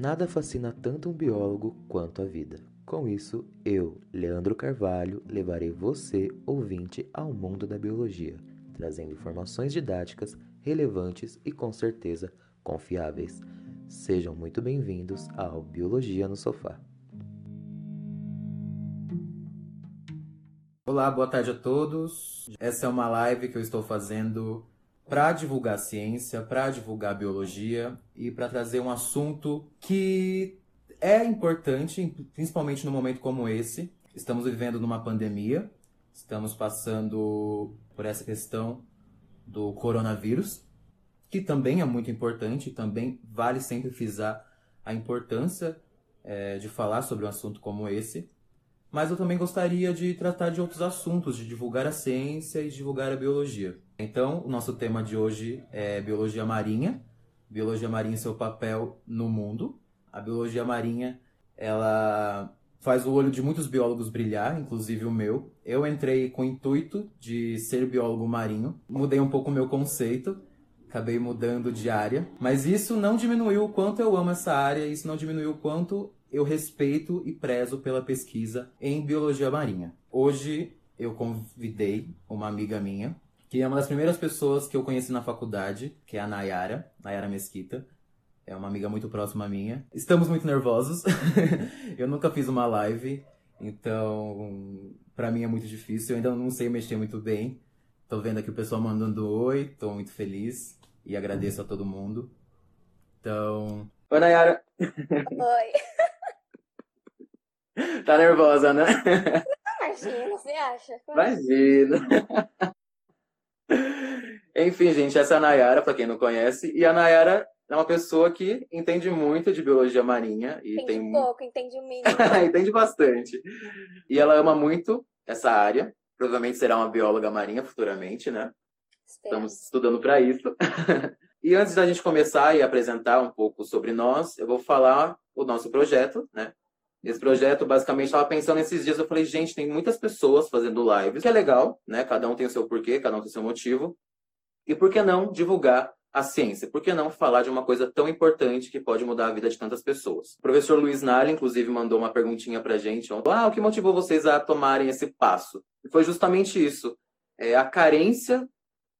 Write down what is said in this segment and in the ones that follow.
Nada fascina tanto um biólogo quanto a vida. Com isso, eu, Leandro Carvalho, levarei você, ouvinte, ao mundo da biologia, trazendo informações didáticas, relevantes e com certeza confiáveis. Sejam muito bem-vindos ao Biologia no Sofá. Olá, boa tarde a todos. Essa é uma live que eu estou fazendo para divulgar ciência, para divulgar biologia e para trazer um assunto que é importante, principalmente num momento como esse. Estamos vivendo numa pandemia, estamos passando por essa questão do coronavírus, que também é muito importante, também vale sempre frisar a importância é, de falar sobre um assunto como esse. Mas eu também gostaria de tratar de outros assuntos, de divulgar a ciência e divulgar a biologia. Então, o nosso tema de hoje é biologia marinha, biologia marinha e seu papel no mundo. A biologia marinha, ela faz o olho de muitos biólogos brilhar, inclusive o meu. Eu entrei com o intuito de ser biólogo marinho, mudei um pouco o meu conceito, acabei mudando de área, mas isso não diminuiu o quanto eu amo essa área, isso não diminuiu o quanto eu respeito e prezo pela pesquisa em biologia marinha. Hoje eu convidei uma amiga minha, que é uma das primeiras pessoas que eu conheci na faculdade, que é a Nayara, Nayara Mesquita. É uma amiga muito próxima minha. Estamos muito nervosos. eu nunca fiz uma live, então para mim é muito difícil. Eu ainda não sei mexer muito bem. Tô vendo aqui o pessoal mandando oi, tô muito feliz e agradeço a todo mundo. Então. Oi, Nayara! Oi! tá nervosa, né? Imagina, você acha? Imagina! Enfim, gente, essa é a Nayara, para quem não conhece. E a Nayara é uma pessoa que entende muito de biologia marinha. E entende tem pouco, entende o mínimo. entende bastante. E ela ama muito essa área. Provavelmente será uma bióloga marinha futuramente, né? Espero. Estamos estudando para isso. e antes da gente começar e apresentar um pouco sobre nós, eu vou falar o nosso projeto, né? Esse projeto, basicamente, estava pensando nesses dias, eu falei, gente, tem muitas pessoas fazendo lives, que é legal, né? Cada um tem o seu porquê, cada um tem o seu motivo. E por que não divulgar a ciência? Por que não falar de uma coisa tão importante que pode mudar a vida de tantas pessoas? O professor Luiz Nali, inclusive, mandou uma perguntinha pra gente. Ah, o que motivou vocês a tomarem esse passo? E foi justamente isso. É a carência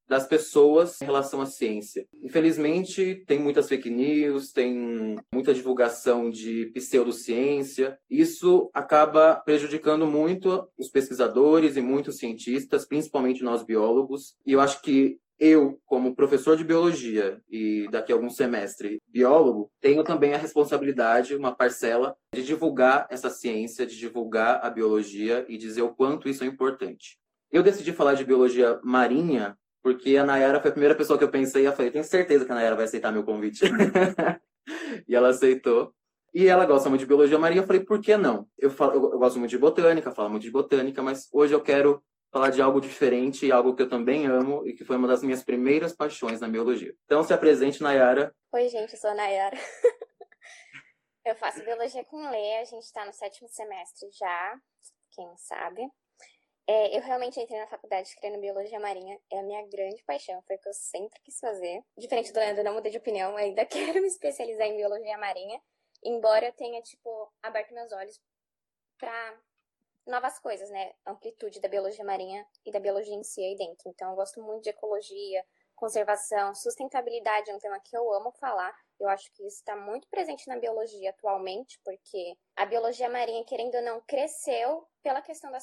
das pessoas em relação à ciência. Infelizmente, tem muitas fake news, tem muita divulgação de pseudociência. Isso acaba prejudicando muito os pesquisadores e muitos cientistas, principalmente nós biólogos. E eu acho que eu, como professor de biologia e daqui a algum semestre biólogo, tenho também a responsabilidade, uma parcela, de divulgar essa ciência, de divulgar a biologia e dizer o quanto isso é importante. Eu decidi falar de biologia marinha porque a Nayara foi a primeira pessoa que eu pensei e falei, tenho certeza que a Nayara vai aceitar meu convite. e ela aceitou. E ela gosta muito de biologia marinha. Eu falei, por que não? Eu, falo, eu gosto muito de botânica, falo muito de botânica, mas hoje eu quero falar de algo diferente, algo que eu também amo e que foi uma das minhas primeiras paixões na biologia. Então, se apresente, Nayara. Oi, gente, eu sou a Nayara. eu faço biologia com Lê, a gente está no sétimo semestre já, quem sabe. É, eu realmente entrei na faculdade querendo biologia marinha, é a minha grande paixão, foi o que eu sempre quis fazer. Diferente do Leandro, eu não mudei de opinião, ainda quero me especializar em biologia marinha, embora eu tenha, tipo, aberto meus olhos para novas coisas, né? Amplitude da biologia marinha e da biologia em si aí dentro. Então, eu gosto muito de ecologia, conservação, sustentabilidade é um tema que eu amo falar. Eu acho que isso está muito presente na biologia atualmente, porque a biologia marinha, querendo ou não, cresceu pela questão da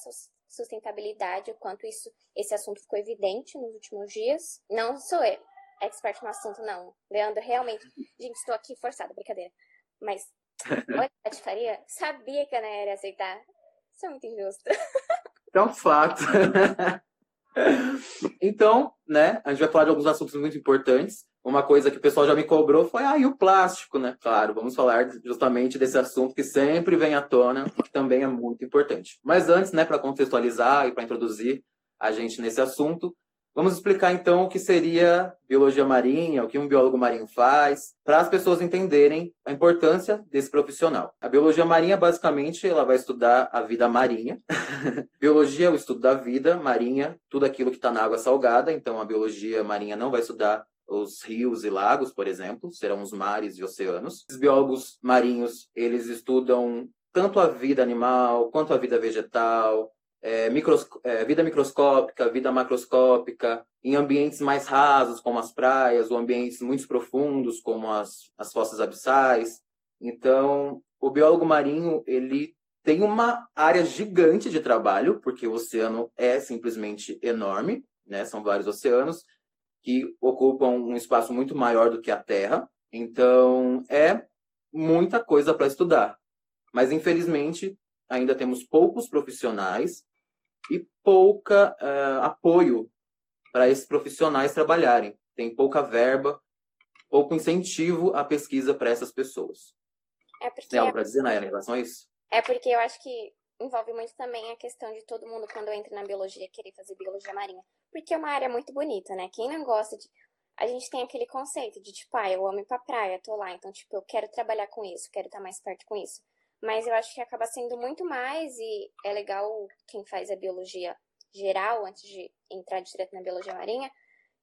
sustentabilidade, o quanto isso, esse assunto ficou evidente nos últimos dias. Não sou eu expert no assunto, não. Leandro, realmente. Gente, estou aqui forçada, brincadeira. Mas, olha, a faria, sabia que a Ana ia aceitar. Isso é muito injusto. É um fato. então, né, a gente vai falar de alguns assuntos muito importantes. Uma coisa que o pessoal já me cobrou foi, ah, o plástico, né? Claro, vamos falar justamente desse assunto que sempre vem à tona, que também é muito importante. Mas antes, né, para contextualizar e para introduzir a gente nesse assunto, Vamos explicar então o que seria biologia marinha, o que um biólogo marinho faz, para as pessoas entenderem a importância desse profissional. A biologia marinha, basicamente, ela vai estudar a vida marinha. biologia é o estudo da vida marinha, tudo aquilo que está na água salgada, então a biologia marinha não vai estudar os rios e lagos, por exemplo, serão os mares e oceanos. Os biólogos marinhos, eles estudam tanto a vida animal quanto a vida vegetal, é, micros, é, vida microscópica, vida macroscópica, em ambientes mais rasos, como as praias, ou ambientes muito profundos, como as, as fossas abissais. Então, o biólogo marinho, ele tem uma área gigante de trabalho, porque o oceano é simplesmente enorme, né? São vários oceanos que ocupam um espaço muito maior do que a Terra. Então, é muita coisa para estudar. Mas, infelizmente, ainda temos poucos profissionais e pouca uh, apoio para esses profissionais trabalharem. Tem pouca verba, pouco incentivo à pesquisa para essas pessoas. É porque... Tem algo para dizer, Nayara, em relação a isso? É porque eu acho que envolve muito também a questão de todo mundo, quando entra na biologia, querer fazer biologia marinha. Porque é uma área muito bonita, né? Quem não gosta de. A gente tem aquele conceito de, tipo, ah, eu amo ir pra praia, tô lá, então, tipo, eu quero trabalhar com isso, quero estar mais perto com isso. Mas eu acho que acaba sendo muito mais, e é legal quem faz a biologia geral, antes de entrar direto na biologia marinha,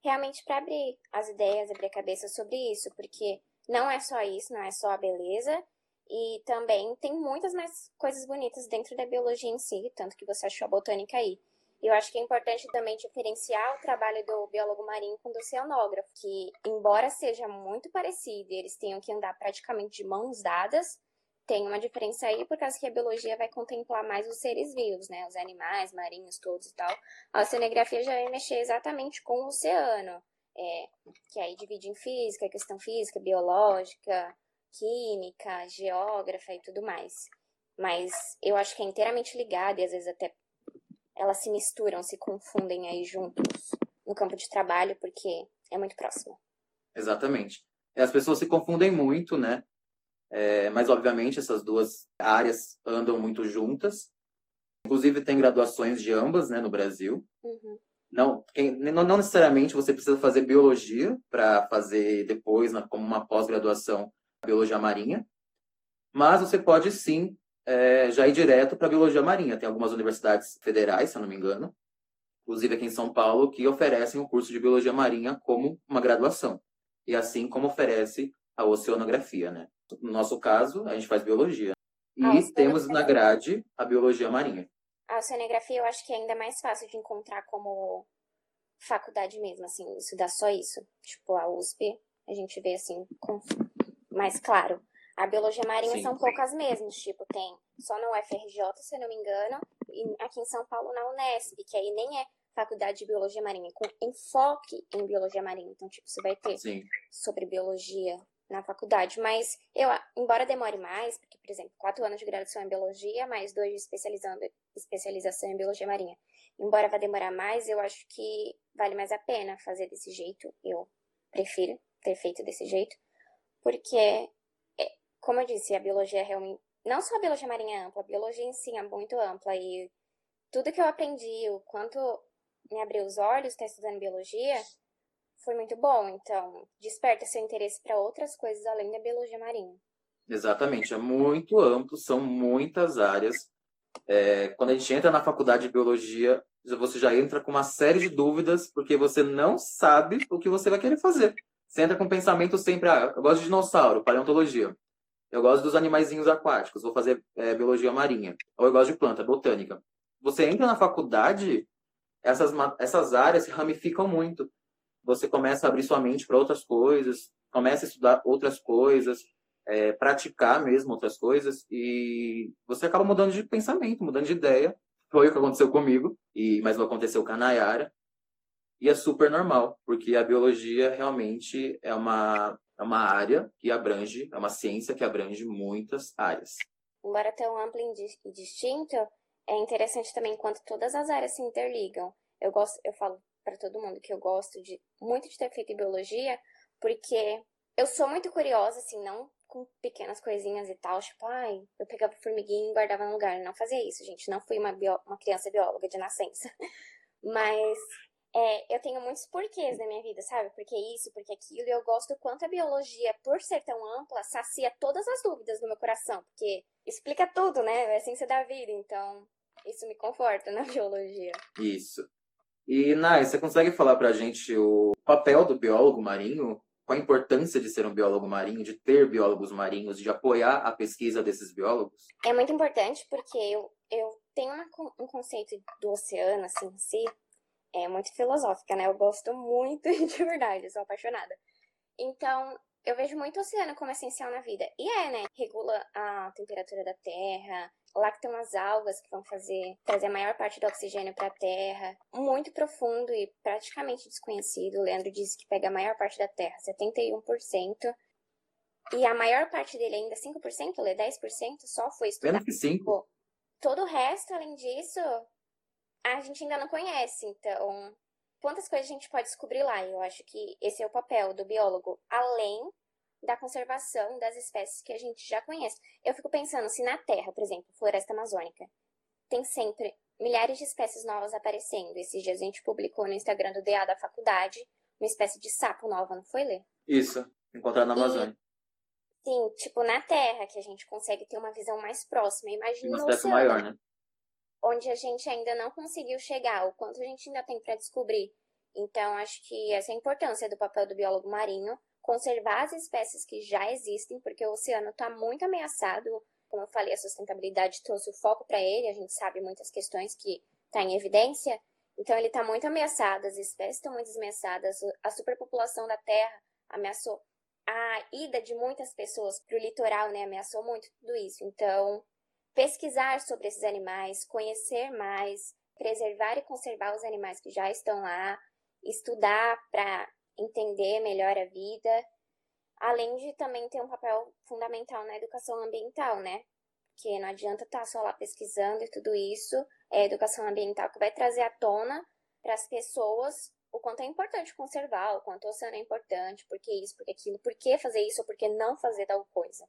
realmente para abrir as ideias, abrir a cabeça sobre isso, porque não é só isso, não é só a beleza, e também tem muitas mais coisas bonitas dentro da biologia em si, tanto que você achou a botânica aí. Eu acho que é importante também diferenciar o trabalho do biólogo marinho com do oceanógrafo, que, embora seja muito parecido eles tenham que andar praticamente de mãos dadas, tem uma diferença aí, por causa que a biologia vai contemplar mais os seres vivos, né? Os animais, marinhos, todos e tal. A oceanografia já vai mexer exatamente com o oceano, é, que aí divide em física, questão física, biológica, química, geógrafa e tudo mais. Mas eu acho que é inteiramente ligada e às vezes até elas se misturam, se confundem aí juntos no campo de trabalho, porque é muito próximo. Exatamente. As pessoas se confundem muito, né? É, mas, obviamente, essas duas áreas andam muito juntas. Inclusive, tem graduações de ambas né, no Brasil. Uhum. Não, quem, não, não, necessariamente você precisa fazer biologia para fazer depois, na, como uma pós-graduação, biologia marinha. Mas você pode sim é, já ir direto para biologia marinha. Tem algumas universidades federais, se eu não me engano, inclusive aqui em São Paulo, que oferecem o curso de biologia marinha como uma graduação. E assim como oferece a oceanografia, né? No nosso caso, a gente faz biologia. E ah, temos na grade a biologia marinha. A oceanografia eu acho que é ainda mais fácil de encontrar como faculdade mesmo, assim, estudar só isso. Tipo, a USP, a gente vê assim, com mais claro. A biologia marinha Sim. são poucas mesmas, tipo, tem só na UFRJ, se eu não me engano, e aqui em São Paulo na Unesp, que aí nem é faculdade de biologia marinha, com enfoque em biologia marinha. Então, tipo, você vai ter Sim. sobre biologia na faculdade. Mas eu, embora demore mais, porque, por exemplo, quatro anos de graduação em biologia, mais dois de especializando, especialização em biologia marinha. Embora vá demorar mais, eu acho que vale mais a pena fazer desse jeito. Eu prefiro ter feito desse jeito, porque, é, como eu disse, a biologia é realmente. Não só a biologia marinha é ampla, a biologia em si é muito ampla. E tudo que eu aprendi, o quanto me abriu os olhos estar estudando biologia, foi muito bom. Então, desperta seu interesse para outras coisas além da biologia marinha. Exatamente, é muito amplo, são muitas áreas. É, quando a gente entra na faculdade de biologia, você já entra com uma série de dúvidas, porque você não sabe o que você vai querer fazer. Você entra com um pensamento sempre, ah, eu gosto de dinossauro, paleontologia. Eu gosto dos animaizinhos aquáticos, vou fazer é, biologia marinha. Ou eu gosto de planta, botânica. Você entra na faculdade, essas, essas áreas se ramificam muito você começa a abrir sua mente para outras coisas, começa a estudar outras coisas, é, praticar mesmo outras coisas e você acaba mudando de pensamento, mudando de ideia. Foi o que aconteceu comigo, e mas não aconteceu com a Nayara. E é super normal, porque a biologia realmente é uma, é uma área que abrange, é uma ciência que abrange muitas áreas. Embora tão amplo e distinto, é interessante também quanto todas as áreas se interligam. Eu gosto, eu falo para todo mundo que eu gosto de muito de ter feito biologia, porque eu sou muito curiosa, assim, não com pequenas coisinhas e tal, tipo, ai, eu pegava formiguinha e guardava no lugar. Não fazia isso, gente. Não fui uma, bio... uma criança bióloga de nascença. Mas é, eu tenho muitos porquês na minha vida, sabe? Porque isso, porque aquilo. E eu gosto quanto a biologia, por ser tão ampla, sacia todas as dúvidas do meu coração. Porque explica tudo, né? É a ciência da vida. Então, isso me conforta na biologia. Isso. E, Nai, você consegue falar pra gente o papel do biólogo marinho? Qual a importância de ser um biólogo marinho, de ter biólogos marinhos, de apoiar a pesquisa desses biólogos? É muito importante porque eu, eu tenho uma, um conceito do oceano, assim, em si, é muito filosófica, né? Eu gosto muito de verdade, sou apaixonada. Então, eu vejo muito o oceano como essencial na vida. E é, né? Regula a temperatura da Terra. Lá que tem umas algas que vão fazer trazer a maior parte do oxigênio para a Terra. Muito profundo e praticamente desconhecido. O Leandro disse que pega a maior parte da Terra, 71%. E a maior parte dele ainda 5%, Lê, 10% só foi estudado. Menos que 5%. Todo o resto, além disso, a gente ainda não conhece. Então, quantas coisas a gente pode descobrir lá? Eu acho que esse é o papel do biólogo, além da conservação das espécies que a gente já conhece. Eu fico pensando se na Terra, por exemplo, floresta amazônica, tem sempre milhares de espécies novas aparecendo. Esses dias a gente publicou no Instagram do DA da faculdade uma espécie de sapo nova, não foi, Lê? Isso, encontrado na Amazônia. E, sim, tipo na Terra, que a gente consegue ter uma visão mais próxima. Imagina uma espécie maior, né? onde a gente ainda não conseguiu chegar, o quanto a gente ainda tem para descobrir. Então, acho que essa é a importância do papel do biólogo marinho, conservar as espécies que já existem, porque o oceano está muito ameaçado. Como eu falei, a sustentabilidade trouxe o foco para ele, a gente sabe muitas questões que estão tá em evidência. Então, ele está muito ameaçado, as espécies estão muito ameaçadas, a superpopulação da Terra ameaçou. A ida de muitas pessoas para o litoral, né, ameaçou muito tudo isso. Então, pesquisar sobre esses animais, conhecer mais, preservar e conservar os animais que já estão lá, estudar para entender melhor a vida, além de também ter um papel fundamental na educação ambiental, né? Porque não adianta estar tá só lá pesquisando e tudo isso, é a educação ambiental que vai trazer à tona para as pessoas o quanto é importante conservar, o quanto o oceano é importante, por que isso, por que aquilo, por que fazer isso ou por que não fazer tal coisa.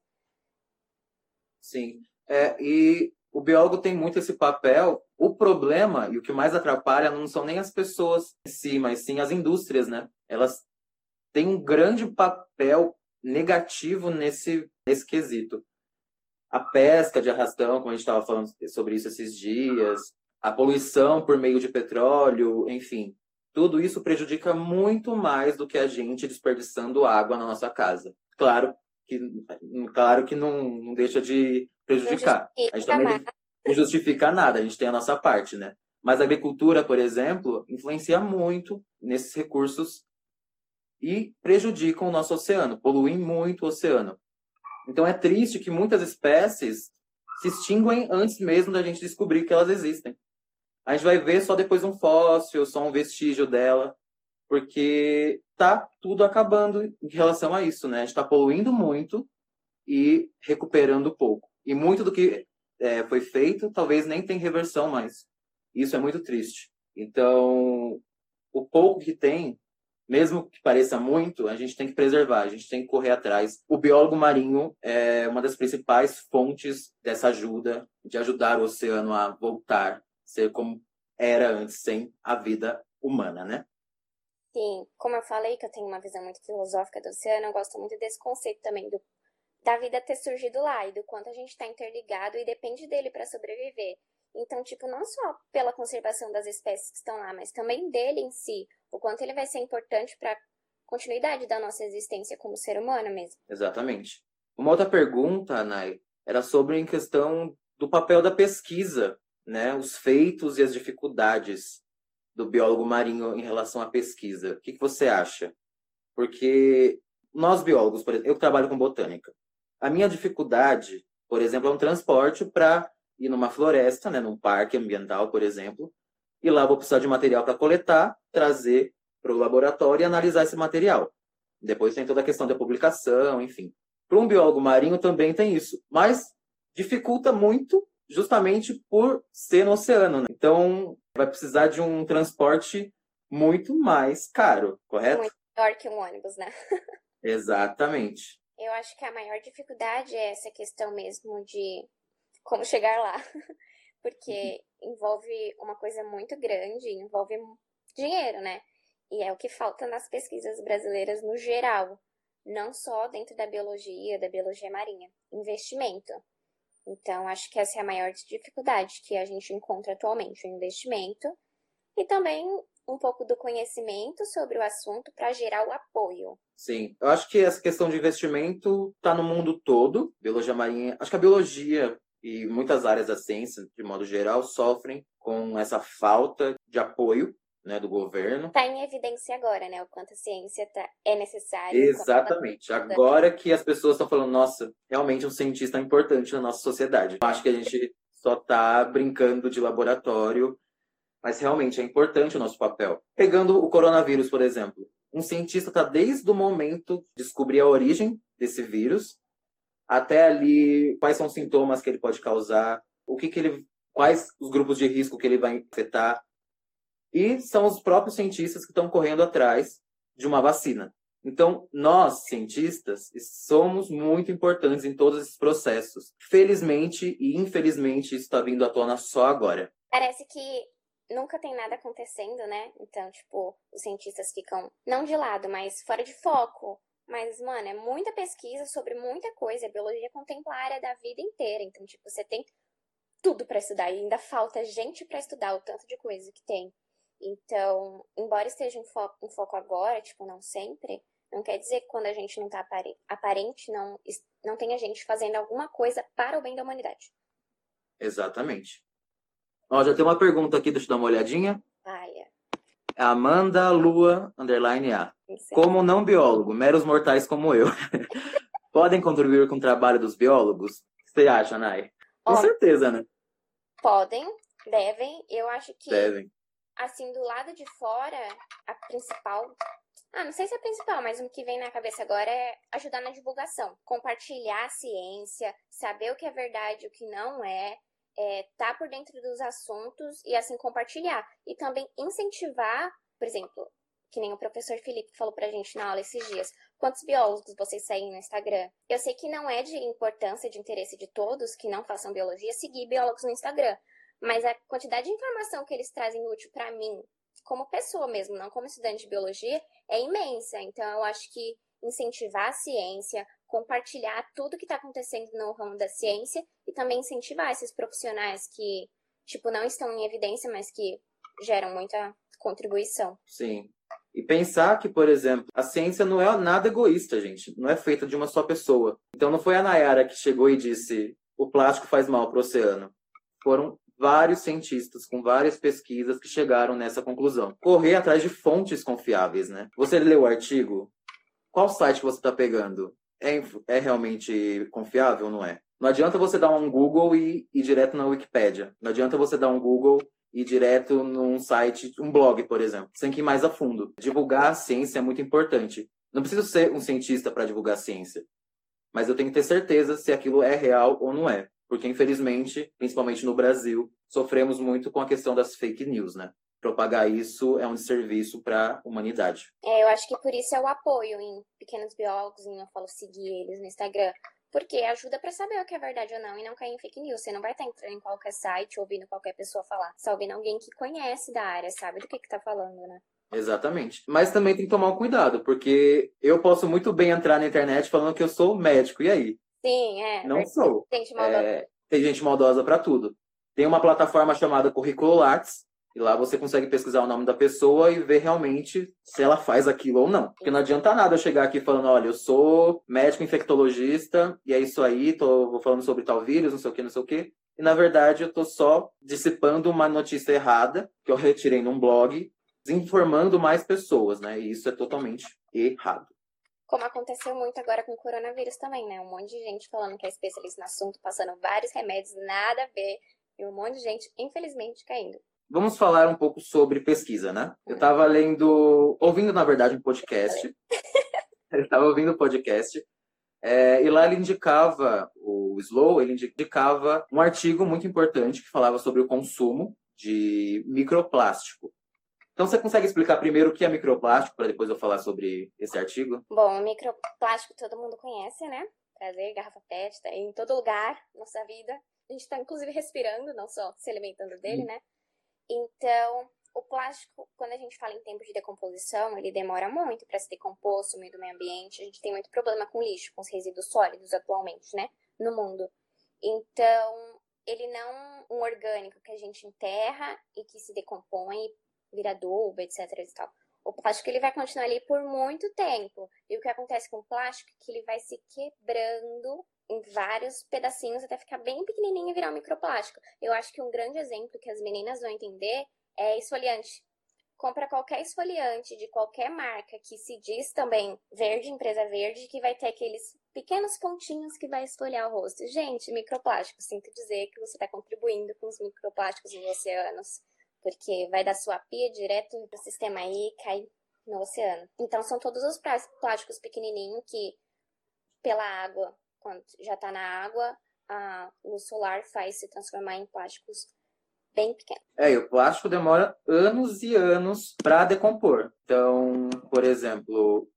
Sim. É, e o biólogo tem muito esse papel. O problema e o que mais atrapalha não são nem as pessoas em si, mas sim as indústrias, né? Elas têm um grande papel negativo nesse, nesse quesito. A pesca de arrastão, como a gente estava falando sobre isso esses dias, a poluição por meio de petróleo, enfim, tudo isso prejudica muito mais do que a gente desperdiçando água na nossa casa. Claro que, claro que não, não deixa de prejudicar. A gente também não justifica nada, a gente tem a nossa parte, né? Mas a agricultura, por exemplo, influencia muito nesses recursos e prejudicam o nosso oceano, poluem muito o oceano. Então é triste que muitas espécies se extinguem antes mesmo da gente descobrir que elas existem. A gente vai ver só depois um fóssil, só um vestígio dela, porque tá tudo acabando em relação a isso, né? A gente está poluindo muito e recuperando pouco. E muito do que é, foi feito talvez nem tem reversão mais. Isso é muito triste. Então, o pouco que tem, mesmo que pareça muito, a gente tem que preservar, a gente tem que correr atrás. O biólogo marinho é uma das principais fontes dessa ajuda, de ajudar o oceano a voltar, ser como era antes, sem a vida humana, né? Sim, como eu falei que eu tenho uma visão muito filosófica do oceano, eu gosto muito desse conceito também do da vida ter surgido lá e do quanto a gente está interligado e depende dele para sobreviver. Então, tipo, não só pela conservação das espécies que estão lá, mas também dele em si, o quanto ele vai ser importante para continuidade da nossa existência como ser humano mesmo. Exatamente. Uma outra pergunta, Anai, era sobre em questão do papel da pesquisa, né? Os feitos e as dificuldades do biólogo marinho em relação à pesquisa. O que, que você acha? Porque nós biólogos, por exemplo, eu trabalho com botânica. A minha dificuldade, por exemplo, é um transporte para ir numa floresta, né, num parque ambiental, por exemplo, e lá vou precisar de material para coletar, trazer para o laboratório e analisar esse material. Depois tem toda a questão da publicação, enfim. Para um biólogo marinho também tem isso, mas dificulta muito justamente por ser no oceano. Né? Então, vai precisar de um transporte muito mais caro, correto? Muito maior que um ônibus, né? Exatamente. Eu acho que a maior dificuldade é essa questão mesmo de como chegar lá. Porque envolve uma coisa muito grande, envolve dinheiro, né? E é o que falta nas pesquisas brasileiras no geral, não só dentro da biologia, da biologia marinha. Investimento. Então, acho que essa é a maior dificuldade que a gente encontra atualmente, o investimento. E também um pouco do conhecimento sobre o assunto para gerar o apoio. Sim, eu acho que essa questão de investimento está no mundo todo. Biologia marinha, acho que a biologia e muitas áreas da ciência, de modo geral, sofrem com essa falta de apoio né, do governo. Está em evidência agora, né? O quanto a ciência tá, é necessária. Exatamente. Agora que as pessoas estão falando, nossa, realmente um cientista é importante na nossa sociedade. Eu acho que a gente só está brincando de laboratório, mas realmente é importante o nosso papel. Pegando o coronavírus, por exemplo. Um cientista está desde o momento de descobrir a origem desse vírus até ali quais são os sintomas que ele pode causar, o que, que ele, quais os grupos de risco que ele vai afetar. E são os próprios cientistas que estão correndo atrás de uma vacina. Então, nós, cientistas, somos muito importantes em todos esses processos. Felizmente e infelizmente, isso está vindo à tona só agora. Parece que nunca tem nada acontecendo, né? Então, tipo, os cientistas ficam, não de lado, mas fora de foco. Mas, mano, é muita pesquisa sobre muita coisa. A biologia contempla a área da vida inteira. Então, tipo, você tem tudo para estudar e ainda falta gente para estudar o tanto de coisa que tem. Então, embora esteja em foco, em foco agora, tipo, não sempre, não quer dizer que quando a gente não tá aparente, não, não tenha gente fazendo alguma coisa para o bem da humanidade. Exatamente. Ó, já tem uma pergunta aqui, deixa eu dar uma olhadinha. Ah, é. Amanda Lua, underline A. Como não biólogo, meros mortais como eu, podem contribuir com o trabalho dos biólogos? O que você acha, Nai? Com Ó, certeza, né? Podem, devem. Eu acho que, devem. assim, do lado de fora, a principal ah, não sei se é a principal, mas o que vem na cabeça agora é ajudar na divulgação. Compartilhar a ciência, saber o que é verdade e o que não é, é, tá por dentro dos assuntos e assim compartilhar. E também incentivar, por exemplo, que nem o professor Felipe falou pra gente na aula esses dias. Quantos biólogos vocês seguem no Instagram? Eu sei que não é de importância, de interesse de todos que não façam biologia seguir biólogos no Instagram. Mas a quantidade de informação que eles trazem útil para mim, como pessoa mesmo, não como estudante de biologia, é imensa. Então, eu acho que incentivar a ciência, compartilhar tudo que está acontecendo no ramo da ciência e também incentivar esses profissionais que, tipo, não estão em evidência, mas que geram muita contribuição. Sim. E pensar que, por exemplo, a ciência não é nada egoísta, gente. Não é feita de uma só pessoa. Então não foi a Nayara que chegou e disse o plástico faz mal para o oceano. Foram vários cientistas com várias pesquisas que chegaram nessa conclusão. Correr atrás de fontes confiáveis, né? Você leu o artigo? Qual site você está pegando? É, é, realmente confiável ou não é? Não adianta você dar um Google e ir direto na Wikipédia. Não adianta você dar um Google e ir direto num site, um blog, por exemplo. Você tem que ir mais a fundo. Divulgar a ciência é muito importante. Não preciso ser um cientista para divulgar a ciência. Mas eu tenho que ter certeza se aquilo é real ou não é porque infelizmente, principalmente no Brasil, sofremos muito com a questão das fake news, né? Propagar isso é um desserviço para a humanidade. É, eu acho que por isso é o apoio em pequenos biólogos, em eu falo seguir eles no Instagram, porque ajuda para saber o que é verdade ou não e não cair em fake news. Você não vai estar entrando em qualquer site ouvindo qualquer pessoa falar. Só ouvindo alguém que conhece da área, sabe do que que tá falando, né? Exatamente. Mas também tem que tomar um cuidado, porque eu posso muito bem entrar na internet falando que eu sou médico, e aí? Sim, é. Não sou. Tem gente maldosa. É, tem gente maldosa para tudo. Tem uma plataforma chamada Currículo Lattes, e lá você consegue pesquisar o nome da pessoa e ver realmente se ela faz aquilo ou não. Porque não adianta nada eu chegar aqui falando, olha, eu sou médico infectologista e é isso aí, tô vou falando sobre tal vírus, não sei o que, não sei o que. E na verdade eu tô só dissipando uma notícia errada que eu retirei num blog, desinformando mais pessoas, né? E isso é totalmente errado. Como aconteceu muito agora com o coronavírus também, né? Um monte de gente falando que é especialista no assunto, passando vários remédios, nada a ver, e um monte de gente, infelizmente, caindo. Vamos falar um pouco sobre pesquisa, né? Eu estava lendo, ouvindo, na verdade, um podcast. Eu estava ouvindo o um podcast. É, e lá ele indicava, o Slow, ele indicava um artigo muito importante que falava sobre o consumo de microplástico. Então, você consegue explicar primeiro o que é microplástico, para depois eu falar sobre esse artigo? Bom, o microplástico todo mundo conhece, né? Prazer, garrafa PET, tá em todo lugar, nossa vida. A gente está, inclusive, respirando, não só se alimentando dele, hum. né? Então, o plástico, quando a gente fala em tempo de decomposição, ele demora muito para se decompor, sumir do meio ambiente. A gente tem muito problema com lixo, com os resíduos sólidos atualmente, né? No mundo. Então, ele não um orgânico que a gente enterra e que se decompõe vira adubo, etc. E tal. O plástico ele vai continuar ali por muito tempo. E o que acontece com o plástico é que ele vai se quebrando em vários pedacinhos até ficar bem pequenininho e virar um microplástico. Eu acho que um grande exemplo que as meninas vão entender é esfoliante. Compra qualquer esfoliante de qualquer marca que se diz também verde, empresa verde, que vai ter aqueles pequenos pontinhos que vai esfoliar o rosto. Gente, microplástico, sinto dizer que você está contribuindo com os microplásticos nos oceanos porque vai da sua pia direto pro sistema aí e cai no oceano. Então são todos os plásticos pequenininhos que pela água, quando já está na água, a luz solar faz se transformar em plásticos bem pequenos. É, e o plástico demora anos e anos para decompor. Então, por exemplo,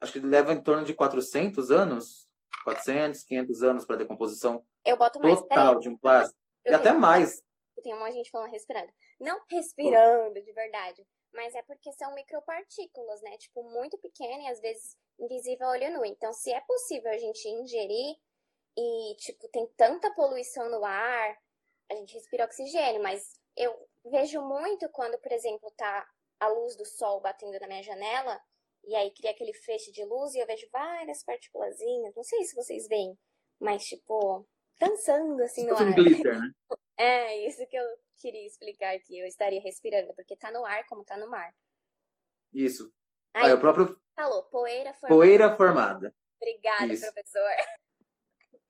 acho que leva em torno de 400 anos, 400, 500 anos para decomposição Eu total de um plástico. E até mais. Tem um monte de gente falando respirando. Não respirando de verdade, mas é porque são micropartículas, né? Tipo, muito pequena e às vezes invisível a olho nu. Então, se é possível a gente ingerir e, tipo, tem tanta poluição no ar, a gente respira oxigênio, mas eu vejo muito quando, por exemplo, tá a luz do sol batendo na minha janela e aí cria aquele feixe de luz e eu vejo várias partículazinhas, não sei se vocês veem, mas tipo, dançando assim no ar. Glitter, né? É, isso que eu queria explicar aqui. Eu estaria respirando, porque tá no ar como tá no mar. Isso. Aí, o próprio. Falou, poeira formada. Poeira formada. Obrigada, isso. professor.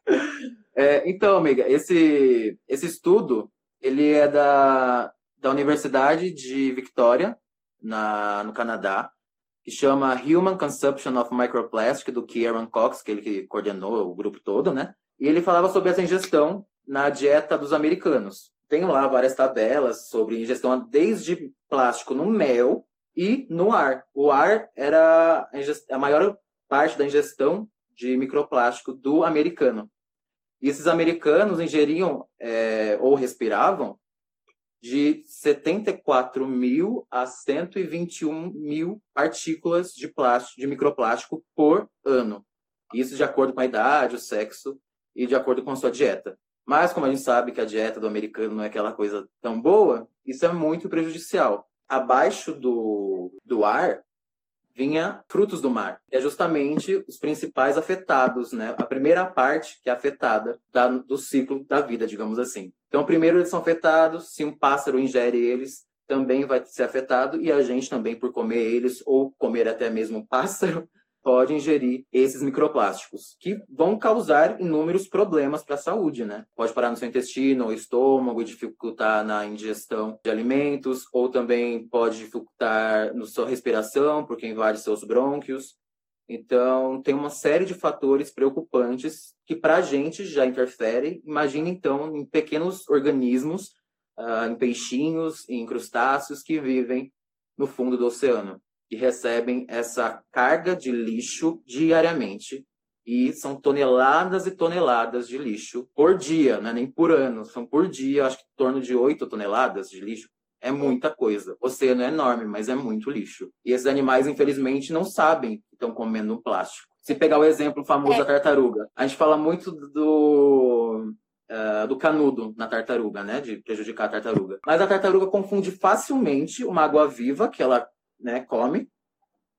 É, então, amiga, esse, esse estudo, ele é da, da Universidade de Victoria, na, no Canadá, que chama Human Consumption of Microplastic, do Kieran Cox, que ele que coordenou o grupo todo, né? E ele falava sobre essa ingestão na dieta dos americanos. Tem lá várias tabelas sobre ingestão desde plástico no mel e no ar. O ar era a maior parte da ingestão de microplástico do americano. E esses americanos ingeriam é, ou respiravam de 74 mil a 121 mil partículas de plástico, de microplástico por ano. Isso de acordo com a idade, o sexo e de acordo com a sua dieta. Mas, como a gente sabe que a dieta do americano não é aquela coisa tão boa, isso é muito prejudicial. Abaixo do, do ar vinha frutos do mar, é justamente os principais afetados, né? A primeira parte que é afetada da, do ciclo da vida, digamos assim. Então, primeiro eles são afetados, se um pássaro ingere eles, também vai ser afetado, e a gente também por comer eles, ou comer até mesmo um pássaro, pode ingerir esses microplásticos, que vão causar inúmeros problemas para a saúde, né? Pode parar no seu intestino ou estômago, dificultar na ingestão de alimentos, ou também pode dificultar na sua respiração, porque invade seus brônquios. Então, tem uma série de fatores preocupantes que para a gente já interfere. Imagina, então, em pequenos organismos, uh, em peixinhos, em crustáceos que vivem no fundo do oceano que recebem essa carga de lixo diariamente. E são toneladas e toneladas de lixo por dia, não é nem por ano, são por dia, acho que em torno de 8 toneladas de lixo. É muita coisa. O oceano é enorme, mas é muito lixo. E esses animais, infelizmente, não sabem que estão comendo um plástico. Se pegar o exemplo famoso é. da tartaruga, a gente fala muito do, Uh, do canudo na tartaruga, né? De prejudicar a tartaruga. Mas a tartaruga confunde facilmente uma água viva, que ela né, come,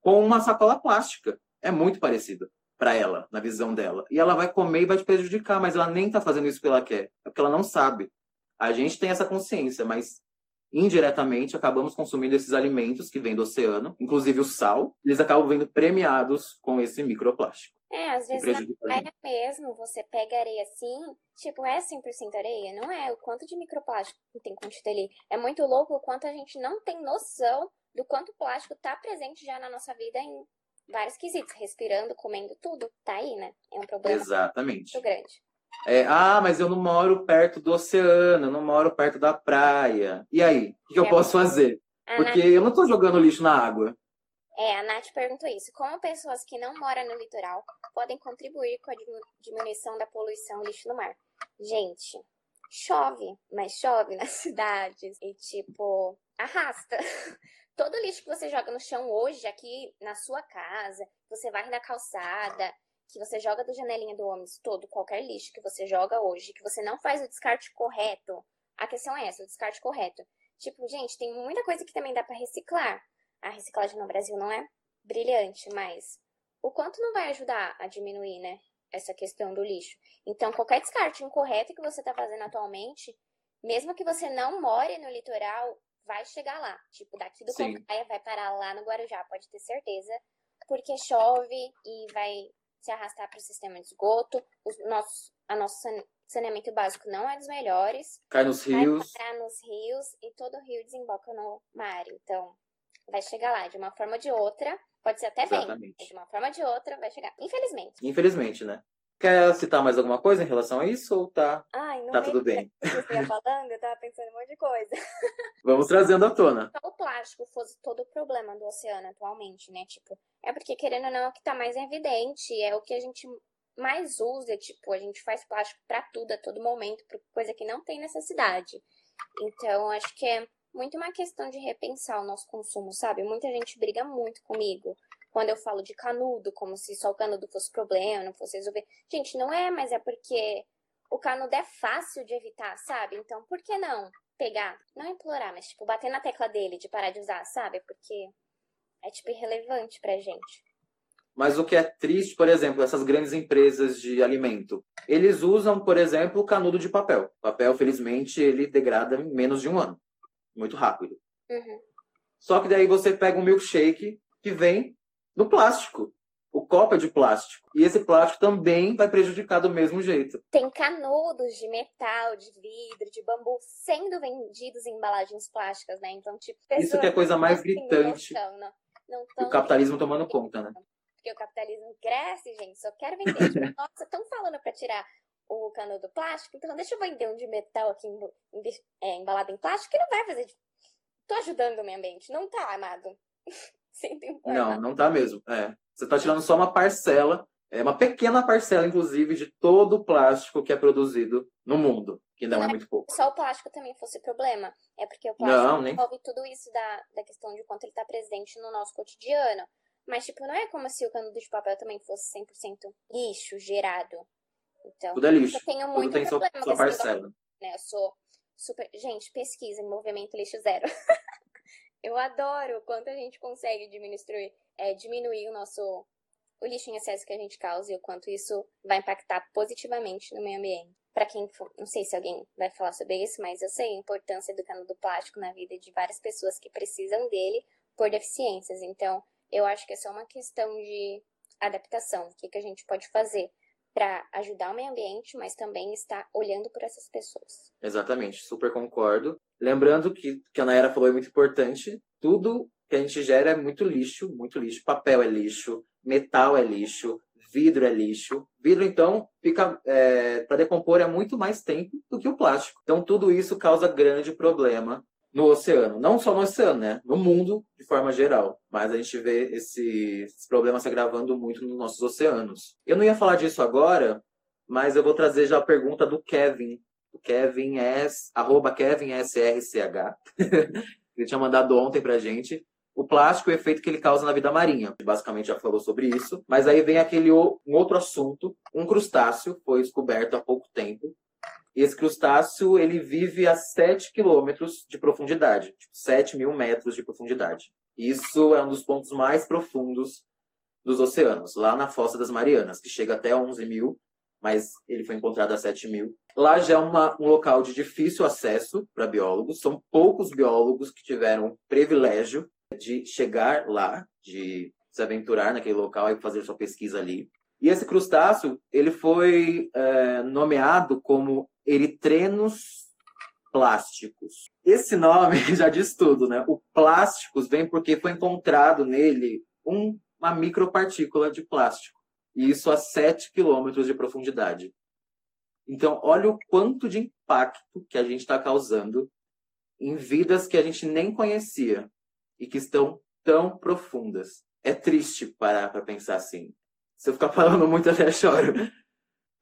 com uma sacola plástica. É muito parecido para ela, na visão dela. E ela vai comer e vai te prejudicar, mas ela nem está fazendo isso porque ela quer, é porque ela não sabe. A gente tem essa consciência, mas indiretamente acabamos consumindo esses alimentos que vêm do oceano, inclusive o sal, eles acabam vendo premiados com esse microplástico. É, às vezes na praia mesmo, você pega areia assim, tipo, é 100% areia? Não é, o quanto de microplástico tem contido ali. É muito louco o quanto a gente não tem noção do quanto o plástico está presente já na nossa vida em vários quesitos, respirando, comendo tudo, tá aí, né? É um problema Exatamente. muito grande. É, ah, mas eu não moro perto do oceano, eu não moro perto da praia. E aí, o que, eu é, posso fazer? Porque Nath... eu não estou jogando lixo na água. É, a Nath perguntou isso. Como pessoas que não moram no litoral podem contribuir com a diminuição da poluição lixo no mar? Gente, chove, mas chove nas cidades e, tipo, arrasta. Todo lixo que você joga no chão hoje, aqui na sua casa, você varre na calçada, que você joga da janelinha do ônibus, todo, qualquer lixo que você joga hoje, que você não faz o descarte correto, a questão é essa, o descarte correto. Tipo, gente, tem muita coisa que também dá para reciclar. A reciclagem no Brasil não é brilhante, mas o quanto não vai ajudar a diminuir, né? Essa questão do lixo. Então, qualquer descarte incorreto que você está fazendo atualmente, mesmo que você não more no litoral, vai chegar lá. Tipo, daqui do Concaia vai parar lá no Guarujá, pode ter certeza. Porque chove e vai se arrastar para o sistema de esgoto. Os nossos, a nosso saneamento básico não é dos melhores. Cai nos rios. Vai parar nos rios e todo o rio desemboca no mar. Então, vai chegar lá de uma forma ou de outra. Pode ser até bem. De uma forma ou de outra, vai chegar. Infelizmente. Infelizmente, né? Quer citar mais alguma coisa em relação a isso ou tá, Ai, tá tudo bem? Você ia falando, eu tava pensando em um monte de coisa. Vamos trazendo à tona. Se o plástico fosse todo o problema do oceano atualmente, né? Tipo, é porque, querendo ou não, é o que tá mais evidente, é o que a gente mais usa, tipo, a gente faz plástico para tudo, a todo momento, por coisa que não tem necessidade. Então, acho que é muito uma questão de repensar o nosso consumo, sabe? Muita gente briga muito comigo quando eu falo de canudo, como se só o canudo fosse problema, não fosse resolver. Gente, não é, mas é porque o canudo é fácil de evitar, sabe? Então, por que não pegar, não implorar, mas tipo, bater na tecla dele de parar de usar, sabe? Porque é tipo irrelevante pra gente. Mas o que é triste, por exemplo, essas grandes empresas de alimento, eles usam, por exemplo, o canudo de papel. O papel, felizmente, ele degrada em menos de um ano. Muito rápido. Uhum. Só que daí você pega um milkshake que vem no plástico. O copo é de plástico. E esse plástico também vai prejudicar do mesmo jeito. Tem canudos de metal, de vidro, de bambu sendo vendidos em embalagens plásticas, né? Então, tipo, Isso que é a coisa mais gritante. Noção, não, não o capitalismo tomando conta, né? Porque o capitalismo cresce, gente, só quero vender. tipo, nossa, estão falando para tirar o canudo plástico, então deixa eu vender um de metal aqui é, embalado em plástico que não vai fazer. Tô ajudando o meio ambiente. Não tá, amado. Não, não tá mesmo. É. Você tá tirando só uma parcela, é uma pequena parcela, inclusive, de todo o plástico que é produzido no mundo, que não, não é, muito pouco. Só o plástico também fosse problema. É porque o plástico não, nem... envolve tudo isso da, da questão de quanto ele tá presente no nosso cotidiano. Mas, tipo, não é como se o canudo de papel também fosse 100% lixo gerado. Então, tudo é lixo. Eu tenho muito tudo tem problema sua, sua parcela. Negócio, né? Eu sou super... Gente, pesquisa em movimento lixo zero. Eu adoro o quanto a gente consegue diminuir, é, diminuir o nosso o lixo em excesso que a gente causa e o quanto isso vai impactar positivamente no meio ambiente. Para quem for, não sei se alguém vai falar sobre isso, mas eu sei a importância do canudo plástico na vida de várias pessoas que precisam dele por deficiências. Então, eu acho que é só uma questão de adaptação. O que, que a gente pode fazer para ajudar o meio ambiente, mas também estar olhando por essas pessoas. Exatamente, super concordo. Lembrando que, que a Nayara falou é muito importante, tudo que a gente gera é muito lixo, muito lixo. Papel é lixo, metal é lixo, vidro é lixo. Vidro, então, fica é, para decompor é muito mais tempo do que o plástico. Então, tudo isso causa grande problema no oceano. Não só no oceano, né? No mundo, de forma geral. Mas a gente vê esse, esse problema se agravando muito nos nossos oceanos. Eu não ia falar disso agora, mas eu vou trazer já a pergunta do Kevin. O Kevin S, arroba Kevin SRCH. Ele tinha mandado ontem pra gente. O plástico e o efeito que ele causa na vida marinha. Basicamente já falou sobre isso. Mas aí vem aquele um outro assunto. Um crustáceo foi descoberto há pouco tempo esse crustáceo ele vive a 7 quilômetros de profundidade, tipo 7 mil metros de profundidade. Isso é um dos pontos mais profundos dos oceanos, lá na Fossa das Marianas, que chega até 11 mil, mas ele foi encontrado a 7 mil. Lá já é uma, um local de difícil acesso para biólogos, são poucos biólogos que tiveram o privilégio de chegar lá, de se aventurar naquele local e fazer sua pesquisa ali. E esse crustáceo ele foi é, nomeado como eritrenos plásticos. Esse nome já diz tudo, né? O plásticos vem porque foi encontrado nele um, uma micropartícula de plástico. E isso a 7 quilômetros de profundidade. Então, olha o quanto de impacto que a gente está causando em vidas que a gente nem conhecia e que estão tão profundas. É triste parar para pensar assim. Se eu ficar falando muito, até choro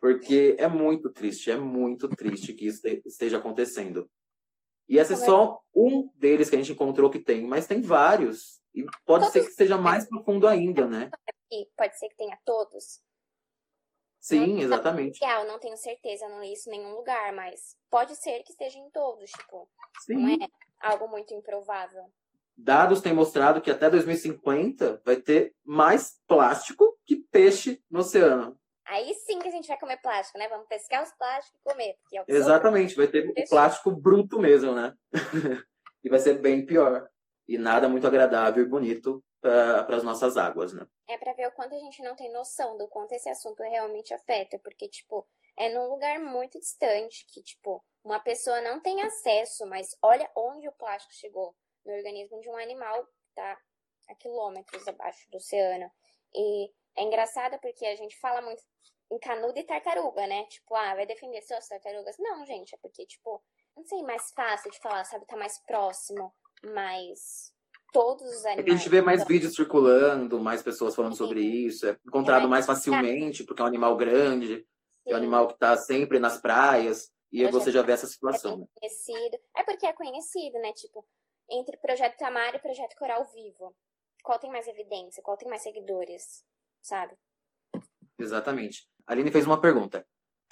porque é muito triste, é muito triste que isso esteja acontecendo. E esse é só um deles que a gente encontrou que tem, mas tem vários. E pode todos ser que seja mais profundo ainda, né? Pode ser que tenha todos. Sim, exatamente. Eu não tenho certeza, não li isso em nenhum lugar, mas pode ser que esteja em todos, tipo. Sim. É? algo muito improvável. Dados têm mostrado que até 2050 vai ter mais plástico que peixe no oceano. Aí sim que a gente vai comer plástico, né? Vamos pescar os plásticos e comer. É Exatamente, vai ter o plástico bruto mesmo, né? e vai ser bem pior. E nada muito agradável e bonito para as nossas águas, né? É para ver o quanto a gente não tem noção do quanto esse assunto realmente afeta, porque, tipo, é num lugar muito distante que, tipo, uma pessoa não tem acesso, mas olha onde o plástico chegou no organismo de um animal que tá a quilômetros abaixo do oceano. E é engraçado porque a gente fala muito em canudo e tartaruga, né? Tipo, ah, vai defender suas tartarugas. Não, gente, é porque, tipo, não sei, mais fácil de falar, sabe? Tá mais próximo, mas todos os animais. É que a gente vê mais vídeos circulando, mais pessoas falando Sim. sobre isso, é encontrado é mais facilmente, porque é um animal grande, Sim. é um animal que tá sempre nas praias, e aí você já vê essa situação. É né? conhecido. É porque é conhecido, né? Tipo, entre Projeto Tamar e Projeto Coral Vivo. Qual tem mais evidência? Qual tem mais seguidores? Sabe? Exatamente. A Aline fez uma pergunta.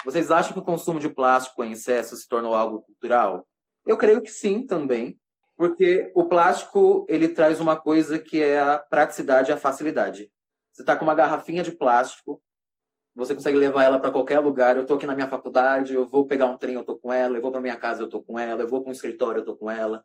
Vocês acham que o consumo de plástico em excesso se tornou algo cultural? Eu creio que sim, também. Porque o plástico, ele traz uma coisa que é a praticidade e a facilidade. Você está com uma garrafinha de plástico, você consegue levar ela para qualquer lugar. Eu estou aqui na minha faculdade, eu vou pegar um trem, eu estou com ela. Eu vou para minha casa, eu estou com ela. Eu vou para um escritório, eu estou com ela.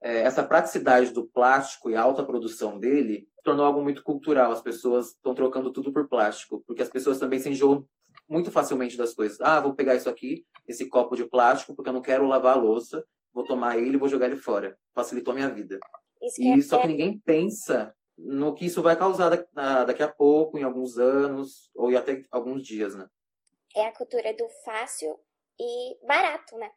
É, essa praticidade do plástico e a alta produção dele tornou algo muito cultural. As pessoas estão trocando tudo por plástico, porque as pessoas também se enjoam muito facilmente das coisas. Ah, vou pegar isso aqui, esse copo de plástico, porque eu não quero lavar a louça, vou tomar ele e vou jogar ele fora. Facilitou a minha vida. Isso e é... só que ninguém pensa no que isso vai causar daqui a pouco, em alguns anos, ou até alguns dias, né? É a cultura do fácil e barato, né?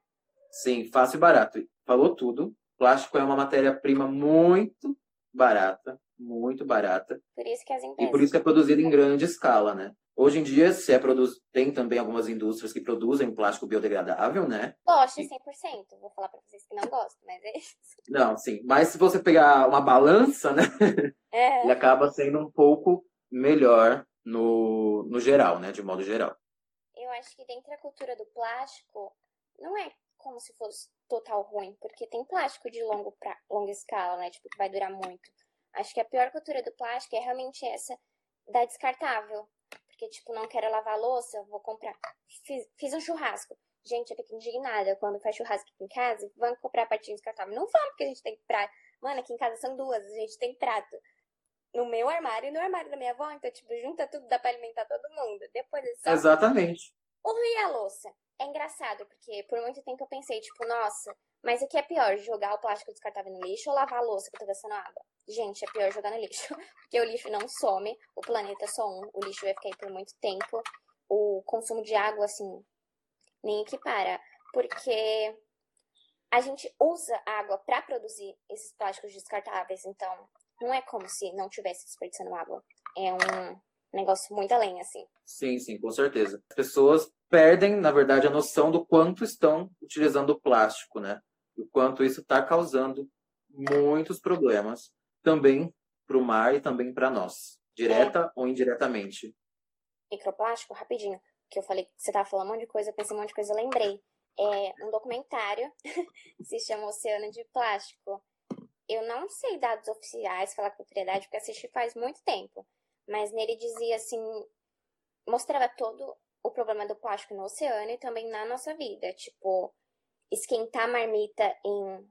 Sim, fácil e barato. Falou tudo. Plástico é uma matéria-prima muito barata, muito barata. Por isso que as empresas... E por isso que é produzida em grande escala, né? Hoje em dia, se é produz... tem também algumas indústrias que produzem plástico biodegradável, né? Gosto e... 100%. Vou falar para vocês que não gostam, mas é isso. Não, sim. Mas se você pegar uma balança, né? É. Ele acaba sendo um pouco melhor no, no geral, né? De modo geral. Eu acho que dentro da cultura do plástico, não é como se fosse total ruim, porque tem plástico de longo pra, longa escala, né? Tipo, que vai durar muito. Acho que a pior cultura do plástico é realmente essa da descartável. Porque, tipo, não quero lavar louça, vou comprar. Fiz, fiz um churrasco. Gente, eu fico indignada quando faz churrasco aqui em casa. Vamos comprar pratinho descartável. Não vamos, porque a gente tem prato. Mano, aqui em casa são duas, a gente tem prato. No meu armário e no armário da minha avó, então, tipo, junta tudo, dá pra alimentar todo mundo. Depois é só... Exatamente. O e a louça? É engraçado, porque por muito tempo eu pensei, tipo, nossa, mas o que é pior, jogar o plástico descartável no lixo ou lavar a louça que eu tô gastando água? Gente, é pior jogar no lixo, porque o lixo não some, o planeta é só um, o lixo vai ficar aí por muito tempo, o consumo de água, assim, nem equipara, porque a gente usa água para produzir esses plásticos descartáveis, então não é como se não tivesse desperdiçando água. É um negócio muito além, assim. Sim, sim, com certeza. As pessoas perdem, na verdade, a noção do quanto estão utilizando o plástico, né? E o quanto isso está causando muitos problemas também para o mar e também para nós, direta é. ou indiretamente. Microplástico, rapidinho, que eu falei que você estava falando um monte de coisa, pensei um monte de coisa, eu lembrei. É um documentário, se chama Oceano de Plástico. Eu não sei dados oficiais, falar com propriedade, porque assisti faz muito tempo. Mas nele dizia assim, mostrava todo o problema do plástico no oceano e também na nossa vida. Tipo, esquentar marmita em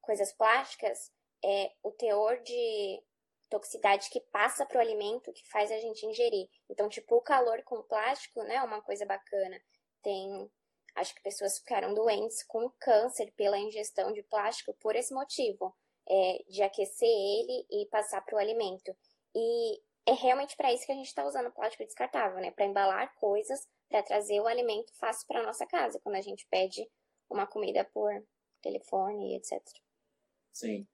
coisas plásticas é o teor de toxicidade que passa para o alimento que faz a gente ingerir. Então, tipo, o calor com plástico, né, é uma coisa bacana. Tem, acho que pessoas ficaram doentes com câncer pela ingestão de plástico por esse motivo, é, de aquecer ele e passar para o alimento. E é realmente para isso que a gente está usando plástico descartável, né? Para embalar coisas, para trazer o alimento fácil para nossa casa, quando a gente pede uma comida por telefone, etc. Sim.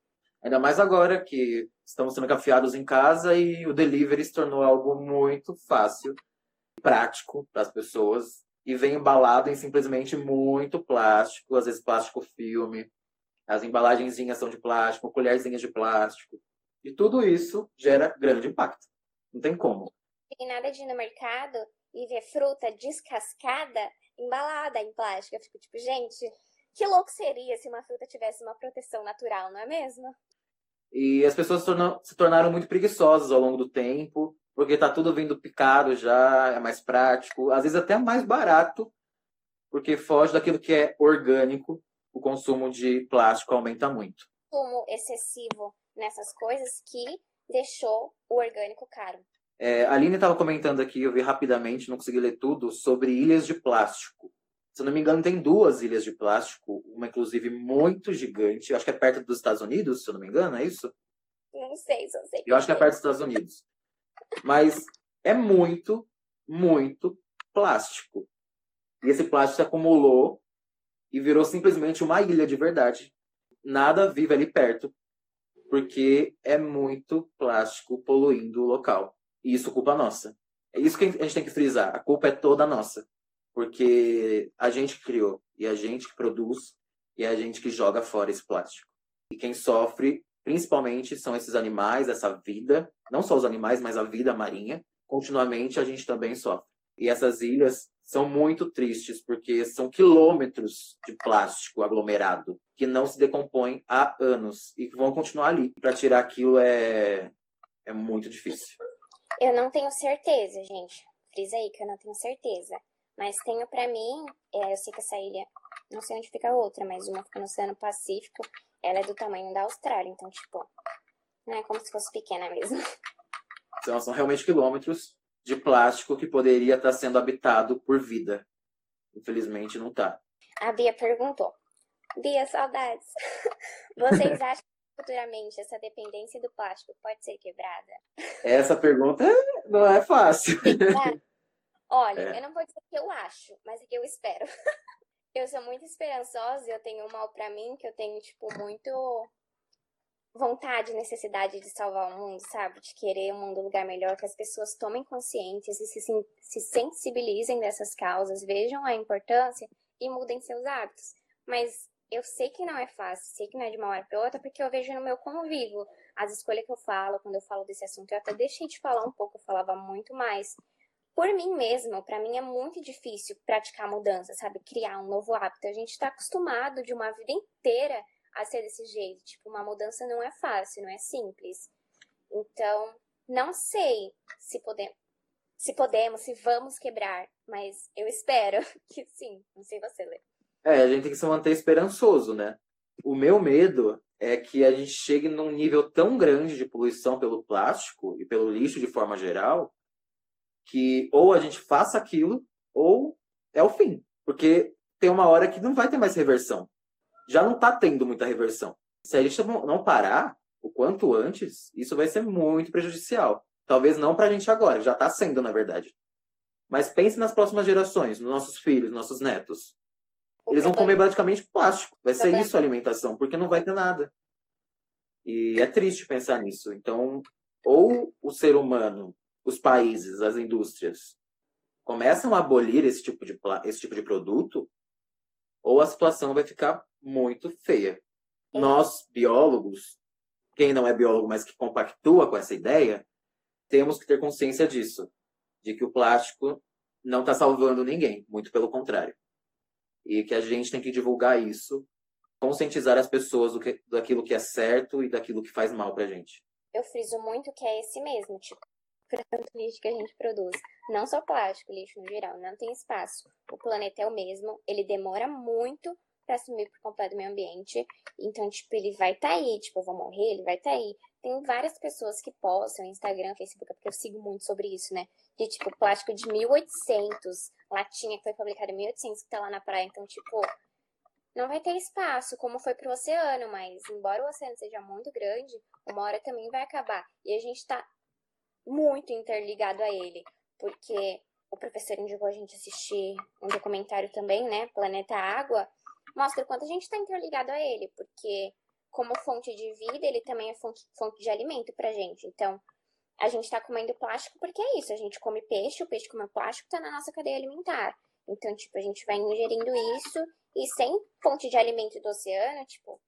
Ainda mais agora que estamos sendo cafiados em casa e o delivery se tornou algo muito fácil, prático para as pessoas e vem embalado em simplesmente muito plástico, às vezes plástico filme, as embalagenzinhas são de plástico, colherzinhas de plástico. E tudo isso gera grande impacto. Não tem como. Tem nada de ir no mercado e ver fruta descascada, embalada em plástico. Eu fico tipo, gente, Que louco seria se uma fruta tivesse uma proteção natural, não é mesmo? E as pessoas se tornaram muito preguiçosas ao longo do tempo, porque tá tudo vindo picado já, é mais prático, às vezes até mais barato, porque foge daquilo que é orgânico, o consumo de plástico aumenta muito. Consumo excessivo nessas coisas que deixou o orgânico caro. É, a Aline estava comentando aqui, eu vi rapidamente, não consegui ler tudo, sobre ilhas de plástico. Se eu não me engano, tem duas ilhas de plástico, uma inclusive muito gigante, acho que é perto dos Estados Unidos, se eu não me engano, é isso? Não sei, só sei. Eu acho que é perto dos Estados Unidos. Mas é muito, muito plástico. E esse plástico se acumulou e virou simplesmente uma ilha de verdade. Nada vive ali perto, porque é muito plástico poluindo o local. E isso culpa nossa. É isso que a gente tem que frisar. A culpa é toda nossa. Porque a gente criou, e a gente que produz, e a gente que joga fora esse plástico. E quem sofre, principalmente, são esses animais, essa vida, não só os animais, mas a vida marinha. Continuamente a gente também sofre. E essas ilhas são muito tristes, porque são quilômetros de plástico aglomerado que não se decompõe há anos e que vão continuar ali. Para tirar aquilo é, é muito difícil. Eu não tenho certeza, gente. Frisa aí que eu não tenho certeza. Mas tenho para mim, é, eu sei que essa ilha, não sei onde fica a outra, mas uma fica no Oceano Pacífico, ela é do tamanho da Austrália, então, tipo, não é como se fosse pequena mesmo. Então, são realmente quilômetros de plástico que poderia estar sendo habitado por vida. Infelizmente, não está. A Bia perguntou. Bia, saudades. Vocês acham futuramente essa dependência do plástico pode ser quebrada? Essa pergunta não é fácil. Olha, é. eu não vou dizer que eu acho, mas é que eu espero. eu sou muito esperançosa e eu tenho um mal para mim que eu tenho, tipo, muito vontade, necessidade de salvar o mundo, sabe? De querer um mundo um lugar melhor, que as pessoas tomem consciências e se, se sensibilizem dessas causas, vejam a importância e mudem seus hábitos. Mas eu sei que não é fácil, sei que não é de uma hora para outra, porque eu vejo no meu convívio as escolhas que eu falo, quando eu falo desse assunto. Eu até deixei de falar um pouco, eu falava muito mais. Por mim mesma, para mim é muito difícil praticar mudança, sabe? Criar um novo hábito. A gente está acostumado de uma vida inteira a ser desse jeito. Tipo, uma mudança não é fácil, não é simples. Então, não sei se podemos, se podemos, se vamos quebrar, mas eu espero que sim. Não sei você, Lê. É, a gente tem que se manter esperançoso, né? O meu medo é que a gente chegue num nível tão grande de poluição pelo plástico e pelo lixo de forma geral que ou a gente faça aquilo ou é o fim. Porque tem uma hora que não vai ter mais reversão. Já não está tendo muita reversão. Se a gente não parar o quanto antes, isso vai ser muito prejudicial. Talvez não para a gente agora, já está sendo, na verdade. Mas pense nas próximas gerações, nos nossos filhos, nossos netos. Eles vão comer praticamente plástico. Vai ser isso a alimentação, porque não vai ter nada. E é triste pensar nisso. Então, ou o ser humano, os países, as indústrias, começam a abolir esse tipo de, esse tipo de produto, ou a situação vai ficar muito feia. É. Nós, biólogos, quem não é biólogo, mas que compactua com essa ideia, temos que ter consciência disso, de que o plástico não está salvando ninguém, muito pelo contrário e que a gente tem que divulgar isso, conscientizar as pessoas do que, daquilo que é certo e daquilo que faz mal pra gente. Eu friso muito que é esse mesmo, tipo, tanto lixo que a gente produz. Não só plástico, lixo no geral, não tem espaço. O planeta é o mesmo, ele demora muito para assumir por completo o meio ambiente. Então, tipo, ele vai estar tá aí, tipo, eu vou morrer, ele vai estar tá aí. Tem várias pessoas que postam Instagram, Facebook, porque eu sigo muito sobre isso, né? De, tipo, plástico de 1800, latinha que foi fabricada em 1800 que tá lá na praia. Então, tipo, não vai ter espaço, como foi pro oceano, mas embora o oceano seja muito grande, uma hora também vai acabar. E a gente tá muito interligado a ele, porque o professor indicou a gente assistir um documentário também, né? Planeta Água, mostra o quanto a gente está interligado a ele, porque como fonte de vida, ele também é fonte, fonte de alimento pra gente. Então, a gente está comendo plástico porque é isso, a gente come peixe, o peixe come plástico, está na nossa cadeia alimentar. Então, tipo, a gente vai ingerindo isso e sem fonte de alimento do oceano, tipo,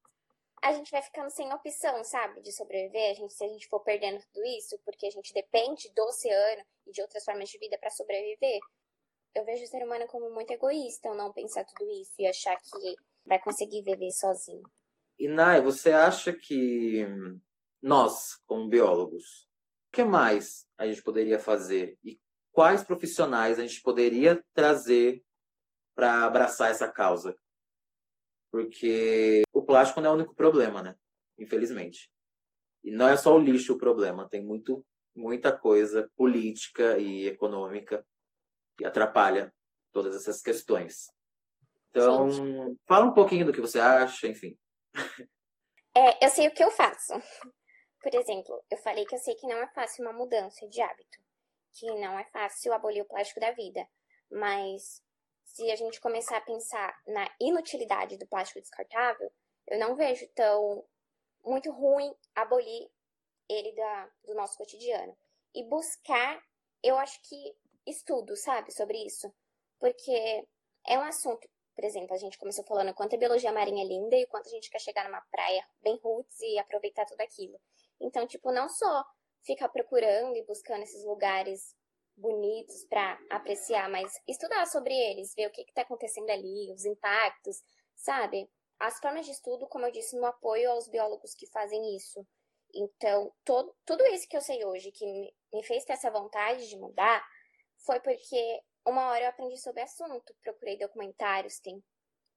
a gente vai ficando sem opção, sabe, de sobreviver. A gente, se a gente for perdendo tudo isso, porque a gente depende do oceano e de outras formas de vida para sobreviver, eu vejo o ser humano como muito egoísta ao não pensar tudo isso e achar que vai conseguir viver sozinho. E Nai, você acha que nós, como biólogos, o que mais a gente poderia fazer e quais profissionais a gente poderia trazer para abraçar essa causa? Porque o plástico não é o único problema, né? Infelizmente. E não é só o lixo o problema, tem muito, muita coisa política e econômica que atrapalha todas essas questões. Então, fala um pouquinho do que você acha, enfim. É, eu sei o que eu faço. Por exemplo, eu falei que eu sei que não é fácil uma mudança de hábito, que não é fácil abolir o plástico da vida, mas se a gente começar a pensar na inutilidade do plástico descartável, eu não vejo tão muito ruim abolir ele da, do nosso cotidiano. E buscar, eu acho que estudo, sabe, sobre isso. Porque é um assunto, por exemplo, a gente começou falando quanto a biologia marinha é linda e quanto a gente quer chegar numa praia bem roots e aproveitar tudo aquilo. Então, tipo, não só ficar procurando e buscando esses lugares bonitos para apreciar, mas estudar sobre eles, ver o que está acontecendo ali, os impactos, sabe? As formas de estudo, como eu disse, no apoio aos biólogos que fazem isso. Então, todo, tudo isso que eu sei hoje, que me fez ter essa vontade de mudar, foi porque uma hora eu aprendi sobre o assunto, procurei documentários, tem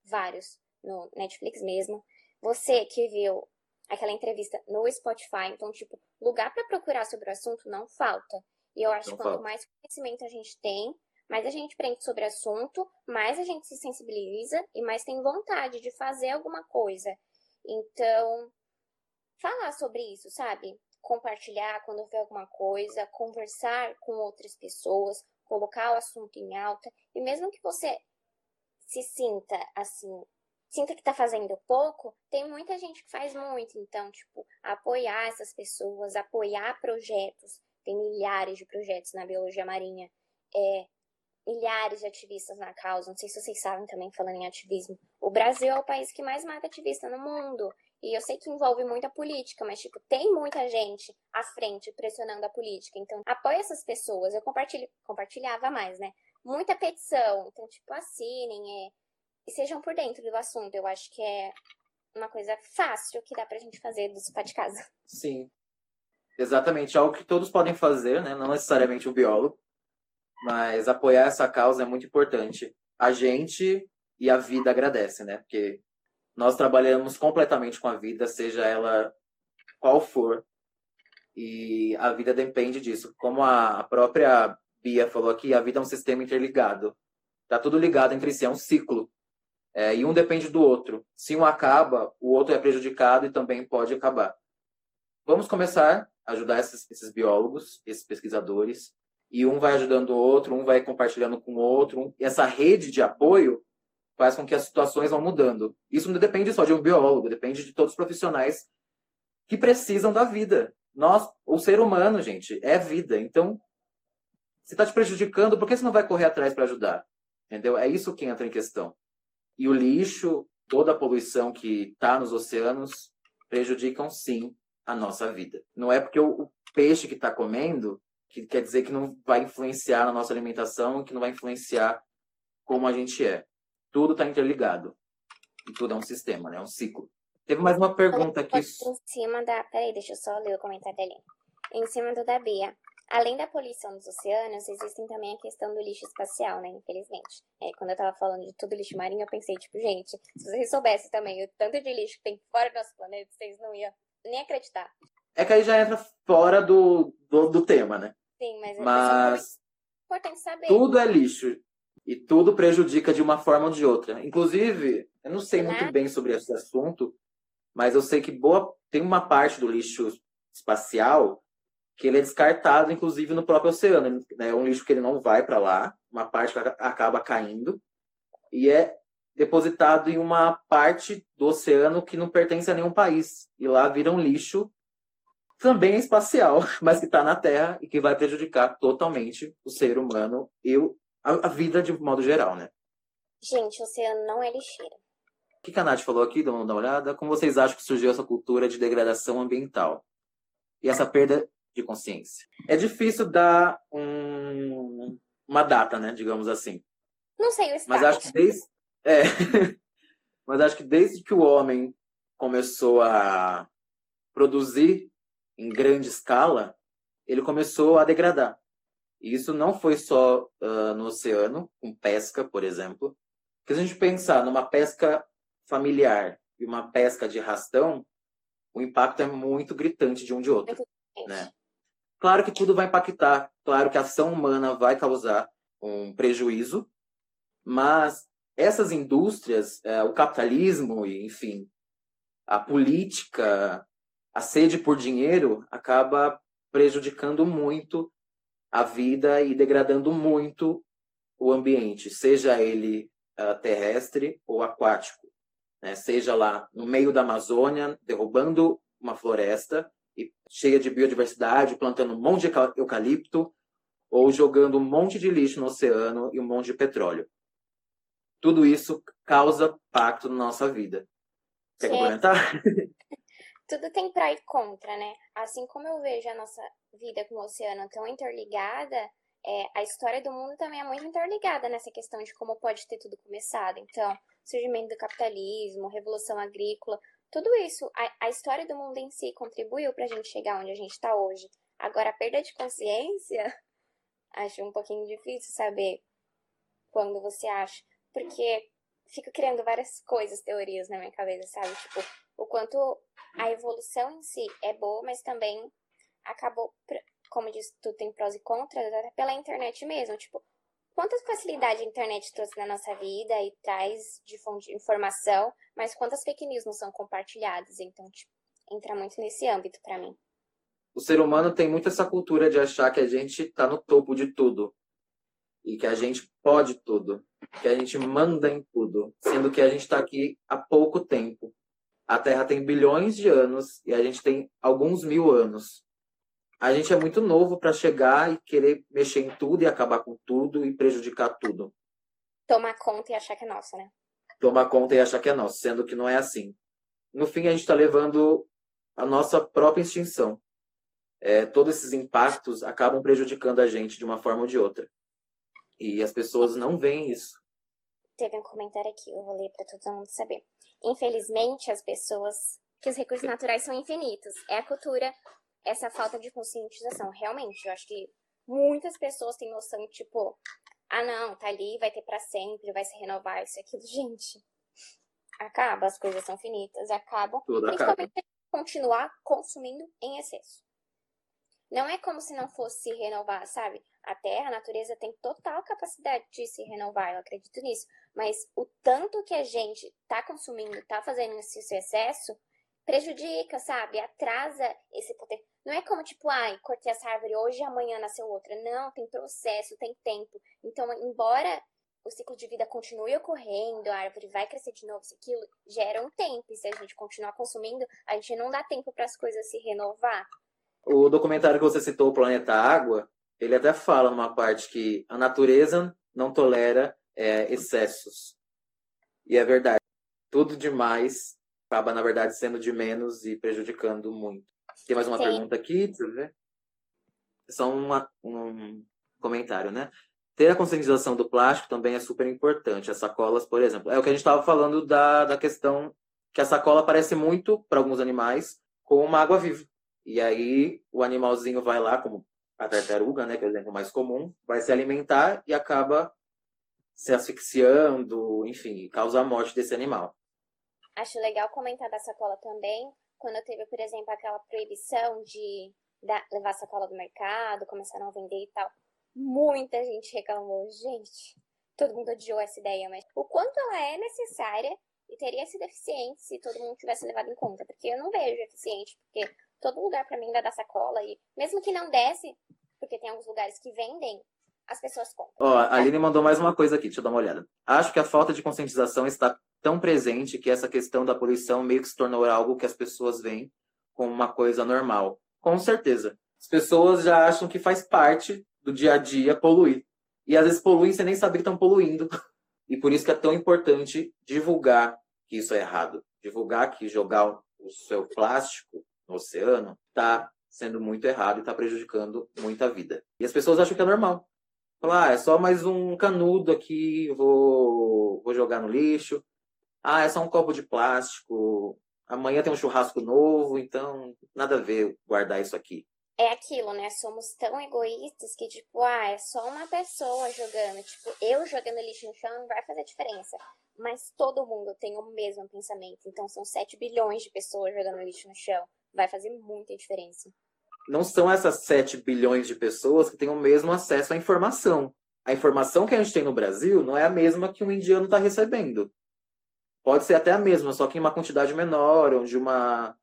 vários no Netflix mesmo. Você que viu aquela entrevista no Spotify, então, tipo, lugar para procurar sobre o assunto não falta. E eu acho que quanto mais conhecimento a gente tem, mais a gente aprende sobre o assunto, mais a gente se sensibiliza e mais tem vontade de fazer alguma coisa. Então, falar sobre isso, sabe? Compartilhar quando vê alguma coisa, conversar com outras pessoas, colocar o assunto em alta. E mesmo que você se sinta assim, sinta que está fazendo pouco, tem muita gente que faz muito. Então, tipo, apoiar essas pessoas, apoiar projetos. Tem milhares de projetos na biologia marinha. É, milhares de ativistas na causa. Não sei se vocês sabem também, falando em ativismo. O Brasil é o país que mais mata ativista no mundo. E eu sei que envolve muita política, mas, tipo, tem muita gente à frente pressionando a política. Então, apoia essas pessoas. Eu compartilho, compartilhava mais, né? Muita petição. Então, tipo, assinem é, e sejam por dentro do assunto. Eu acho que é uma coisa fácil que dá pra gente fazer do sofá de casa. Sim. Exatamente. Algo que todos podem fazer, né? Não necessariamente o biólogo. Mas apoiar essa causa é muito importante. A gente e a vida agradece, né? Porque nós trabalhamos completamente com a vida, seja ela qual for. E a vida depende disso. Como a própria Bia falou aqui, a vida é um sistema interligado. Tá tudo ligado entre si, é um ciclo. É, e um depende do outro. Se um acaba, o outro é prejudicado e também pode acabar. Vamos começar a ajudar esses, esses biólogos, esses pesquisadores, e um vai ajudando o outro, um vai compartilhando com o outro. E essa rede de apoio faz com que as situações vão mudando. Isso não depende só de um biólogo, depende de todos os profissionais que precisam da vida. Nós, o ser humano, gente, é vida. Então, se está te prejudicando, por que você não vai correr atrás para ajudar? Entendeu? É isso que entra em questão. E o lixo, toda a poluição que está nos oceanos, prejudicam sim a nossa vida. Não é porque o, peixe que está comendo que quer dizer que não vai influenciar na nossa alimentação, que não vai influenciar como a gente é tudo está interligado. E tudo é um sistema, né? É um ciclo. Teve mais uma pergunta aqui. Em cima da. Peraí, deixa eu só ler o comentário dele. Em cima do da Bia. Além da poluição dos oceanos, existem também a questão do lixo espacial, né? Infelizmente. É, quando eu tava falando de tudo lixo marinho, eu pensei, tipo, gente, se vocês soubessem também o tanto de lixo que tem fora do nosso planeta, vocês não iam nem acreditar. É que aí já entra fora do, do, do tema, né? Sim, mas, é mas... é importante saber. Tudo é lixo. E tudo prejudica de uma forma ou de outra. Inclusive, eu não sei muito bem sobre esse assunto, mas eu sei que boa tem uma parte do lixo espacial que ele é descartado, inclusive, no próprio oceano. É um lixo que ele não vai para lá, uma parte acaba caindo e é depositado em uma parte do oceano que não pertence a nenhum país. E lá vira um lixo também espacial, mas que está na Terra e que vai prejudicar totalmente o ser humano e o a, a vida de modo geral, né? Gente, o oceano não é lixeira. O que a Nath falou aqui, dá uma olhada. Como vocês acham que surgiu essa cultura de degradação ambiental? E essa perda de consciência? É difícil dar um, uma data, né? Digamos assim. Não sei o Mas acho que desde... É. mas acho que desde que o homem começou a produzir em grande escala, ele começou a degradar. E isso não foi só uh, no oceano, com pesca, por exemplo. Porque se a gente pensar numa pesca familiar e uma pesca de rastão, o impacto é muito gritante de um de outro. Né? Claro que tudo vai impactar, claro que a ação humana vai causar um prejuízo, mas essas indústrias, é, o capitalismo, enfim, a política, a sede por dinheiro acaba prejudicando muito a vida e degradando muito o ambiente, seja ele uh, terrestre ou aquático. Né? Seja lá no meio da Amazônia, derrubando uma floresta e cheia de biodiversidade, plantando um monte de eucalipto, ou jogando um monte de lixo no oceano e um monte de petróleo. Tudo isso causa pacto na nossa vida. Quer complementar? tudo tem pró e contra, né? Assim como eu vejo a nossa vida com o oceano tão interligada, é, a história do mundo também é muito interligada nessa questão de como pode ter tudo começado. Então, surgimento do capitalismo, revolução agrícola, tudo isso, a, a história do mundo em si contribuiu para a gente chegar onde a gente está hoje. Agora, a perda de consciência, acho um pouquinho difícil saber quando você acha, porque fico criando várias coisas, teorias na minha cabeça, sabe? Tipo, o quanto a evolução em si é boa, mas também acabou, como diz, tudo tem prós e contras, até pela internet mesmo. Tipo, quantas facilidades a internet trouxe na nossa vida e traz de informação, mas quantas fake news não são compartilhadas? Então, tipo, entra muito nesse âmbito para mim. O ser humano tem muito essa cultura de achar que a gente está no topo de tudo e que a gente pode tudo, que a gente manda em tudo, sendo que a gente está aqui há pouco tempo. A Terra tem bilhões de anos e a gente tem alguns mil anos. A gente é muito novo para chegar e querer mexer em tudo e acabar com tudo e prejudicar tudo. Tomar conta e achar que é nosso, né? Tomar conta e achar que é nosso, sendo que não é assim. No fim, a gente está levando a nossa própria extinção. É, todos esses impactos acabam prejudicando a gente de uma forma ou de outra. E as pessoas não veem isso. Teve um comentário aqui, eu vou ler para todo mundo saber. Infelizmente, as pessoas. que os recursos naturais são infinitos. É a cultura, essa falta de conscientização. Realmente, eu acho que muitas pessoas têm noção tipo, ah, não, tá ali, vai ter para sempre, vai se renovar, isso e aquilo. Gente, acaba, as coisas são finitas, acabam. Tudo principalmente acaba. continuar consumindo em excesso. Não é como se não fosse se renovar, sabe? A Terra, a natureza tem total capacidade de se renovar, eu acredito nisso. Mas o tanto que a gente tá consumindo, tá fazendo esse excesso, prejudica, sabe? Atrasa esse poder. Não é como tipo, ai, cortei essa árvore hoje e amanhã nasceu outra. Não, tem processo, tem tempo. Então, embora o ciclo de vida continue ocorrendo, a árvore vai crescer de novo, isso aquilo, gera um tempo. E se a gente continuar consumindo, a gente não dá tempo para as coisas se renovar. O documentário que você citou, o Planeta Água, ele até fala numa parte que a natureza não tolera é, excessos. E é verdade. Tudo demais acaba, na verdade, sendo de menos e prejudicando muito. Tem mais uma Sim. pergunta aqui, deixa eu ver. Só uma, um comentário, né? Ter a conscientização do plástico também é super importante. As sacolas, por exemplo. É o que a gente estava falando da, da questão que a sacola parece muito, para alguns animais, com uma água viva. E aí o animalzinho vai lá, como a tartaruga, né, que é o exemplo mais comum, vai se alimentar e acaba se asfixiando, enfim, causa a morte desse animal. Acho legal comentar da sacola também, quando teve, por exemplo, aquela proibição de levar sacola do mercado, começaram a vender e tal. Muita gente reclamou, gente, todo mundo odiou essa ideia, mas o quanto ela é necessária e teria sido eficiente se todo mundo tivesse levado em conta, porque eu não vejo eficiente, porque todo lugar para mim vai dar sacola e mesmo que não desse, porque tem alguns lugares que vendem, as pessoas compram. Ó, a Aline mandou mais uma coisa aqui, deixa eu dar uma olhada. Acho que a falta de conscientização está tão presente que essa questão da poluição meio que se tornou algo que as pessoas veem como uma coisa normal. Com certeza. As pessoas já acham que faz parte do dia a dia poluir. E às vezes poluem sem nem saber que estão poluindo. E por isso que é tão importante divulgar que isso é errado. Divulgar que jogar o seu plástico no oceano está sendo muito errado e está prejudicando muita vida. E as pessoas acham que é normal. Falar, ah, é só mais um canudo aqui, vou, vou jogar no lixo. Ah, é só um copo de plástico, amanhã tem um churrasco novo, então nada a ver guardar isso aqui. É aquilo, né? Somos tão egoístas que, tipo, ah, é só uma pessoa jogando. Tipo, eu jogando lixo no chão não vai fazer diferença. Mas todo mundo tem o mesmo pensamento. Então são 7 bilhões de pessoas jogando lixo no chão. Vai fazer muita diferença. Não são essas 7 bilhões de pessoas que têm o mesmo acesso à informação. A informação que a gente tem no Brasil não é a mesma que um indiano está recebendo. Pode ser até a mesma, só que em uma quantidade menor, onde uma,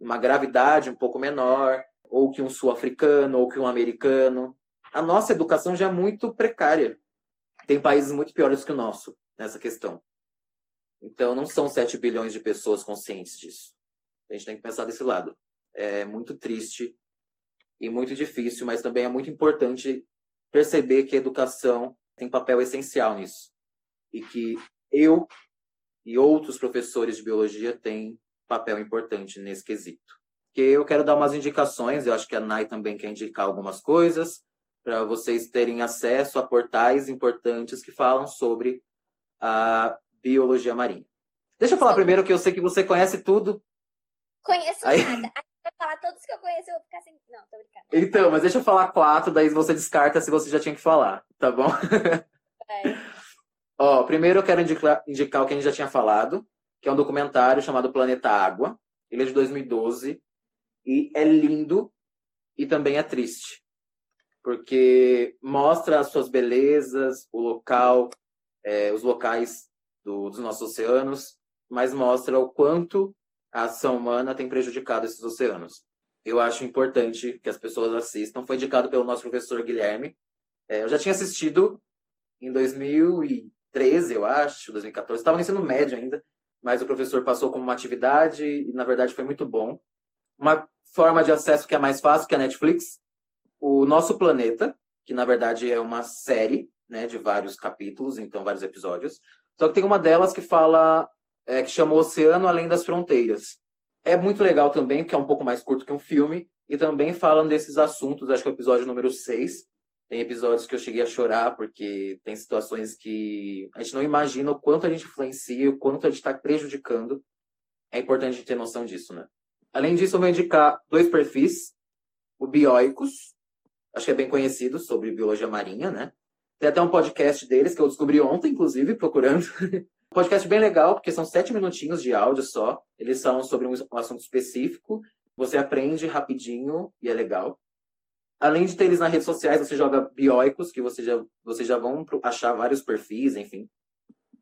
uma gravidade um pouco menor, ou que um sul-africano, ou que um americano. A nossa educação já é muito precária. Tem países muito piores que o nosso nessa questão. Então, não são 7 bilhões de pessoas conscientes disso. A gente tem que pensar desse lado. É muito triste e muito difícil, mas também é muito importante perceber que a educação tem papel essencial nisso. E que eu e outros professores de biologia têm papel importante nesse quesito. Que eu quero dar umas indicações, eu acho que a Nai também quer indicar algumas coisas para vocês terem acesso a portais importantes que falam sobre a biologia marinha. Deixa eu falar Sim. primeiro que eu sei que você conhece tudo. Conheço Aí... nada. Aí falar todos que eu conheço, eu vou ficar sem. Não, tô brincando. Então, mas deixa eu falar quatro, daí você descarta se você já tinha que falar, tá bom? É. Ó, primeiro eu quero indicar, indicar o que a gente já tinha falado, que é um documentário chamado Planeta Água. Ele é de 2012 e é lindo e também é triste, porque mostra as suas belezas, o local, é, os locais do, dos nossos oceanos, mas mostra o quanto a ação humana tem prejudicado esses oceanos. Eu acho importante que as pessoas assistam. Foi indicado pelo nosso professor Guilherme. É, eu já tinha assistido em 2000 e 2013, eu acho, 2014. Estava no ensino médio ainda, mas o professor passou como uma atividade e, na verdade, foi muito bom. Uma forma de acesso que é mais fácil que a Netflix, o Nosso Planeta, que na verdade é uma série né, de vários capítulos, então vários episódios. Só que tem uma delas que fala, é, que chama Oceano Além das Fronteiras. É muito legal também, porque é um pouco mais curto que um filme, e também falam desses assuntos, acho que é o episódio número 6, tem episódios que eu cheguei a chorar, porque tem situações que a gente não imagina o quanto a gente influencia, o quanto a gente está prejudicando. É importante ter noção disso, né? Além disso, eu vou indicar dois perfis. O Bioicos, acho que é bem conhecido sobre biologia marinha, né? Tem até um podcast deles que eu descobri ontem, inclusive, procurando. podcast bem legal, porque são sete minutinhos de áudio só. Eles são sobre um assunto específico. Você aprende rapidinho e é legal. Além de ter eles nas redes sociais, você joga Bioicos, que você já, vocês já vão achar vários perfis, enfim.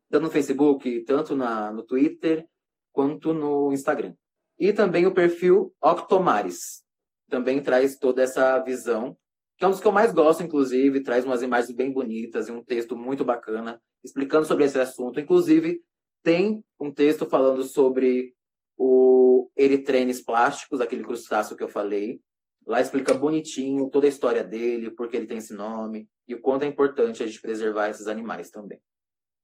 Tanto no Facebook, tanto na, no Twitter, quanto no Instagram. E também o perfil Octomares. Também traz toda essa visão, que é um dos que eu mais gosto, inclusive, traz umas imagens bem bonitas e um texto muito bacana, explicando sobre esse assunto. Inclusive, tem um texto falando sobre o eritrenes plásticos, aquele crustáceo que eu falei, Lá explica bonitinho toda a história dele, por que ele tem esse nome e o quanto é importante a gente preservar esses animais também.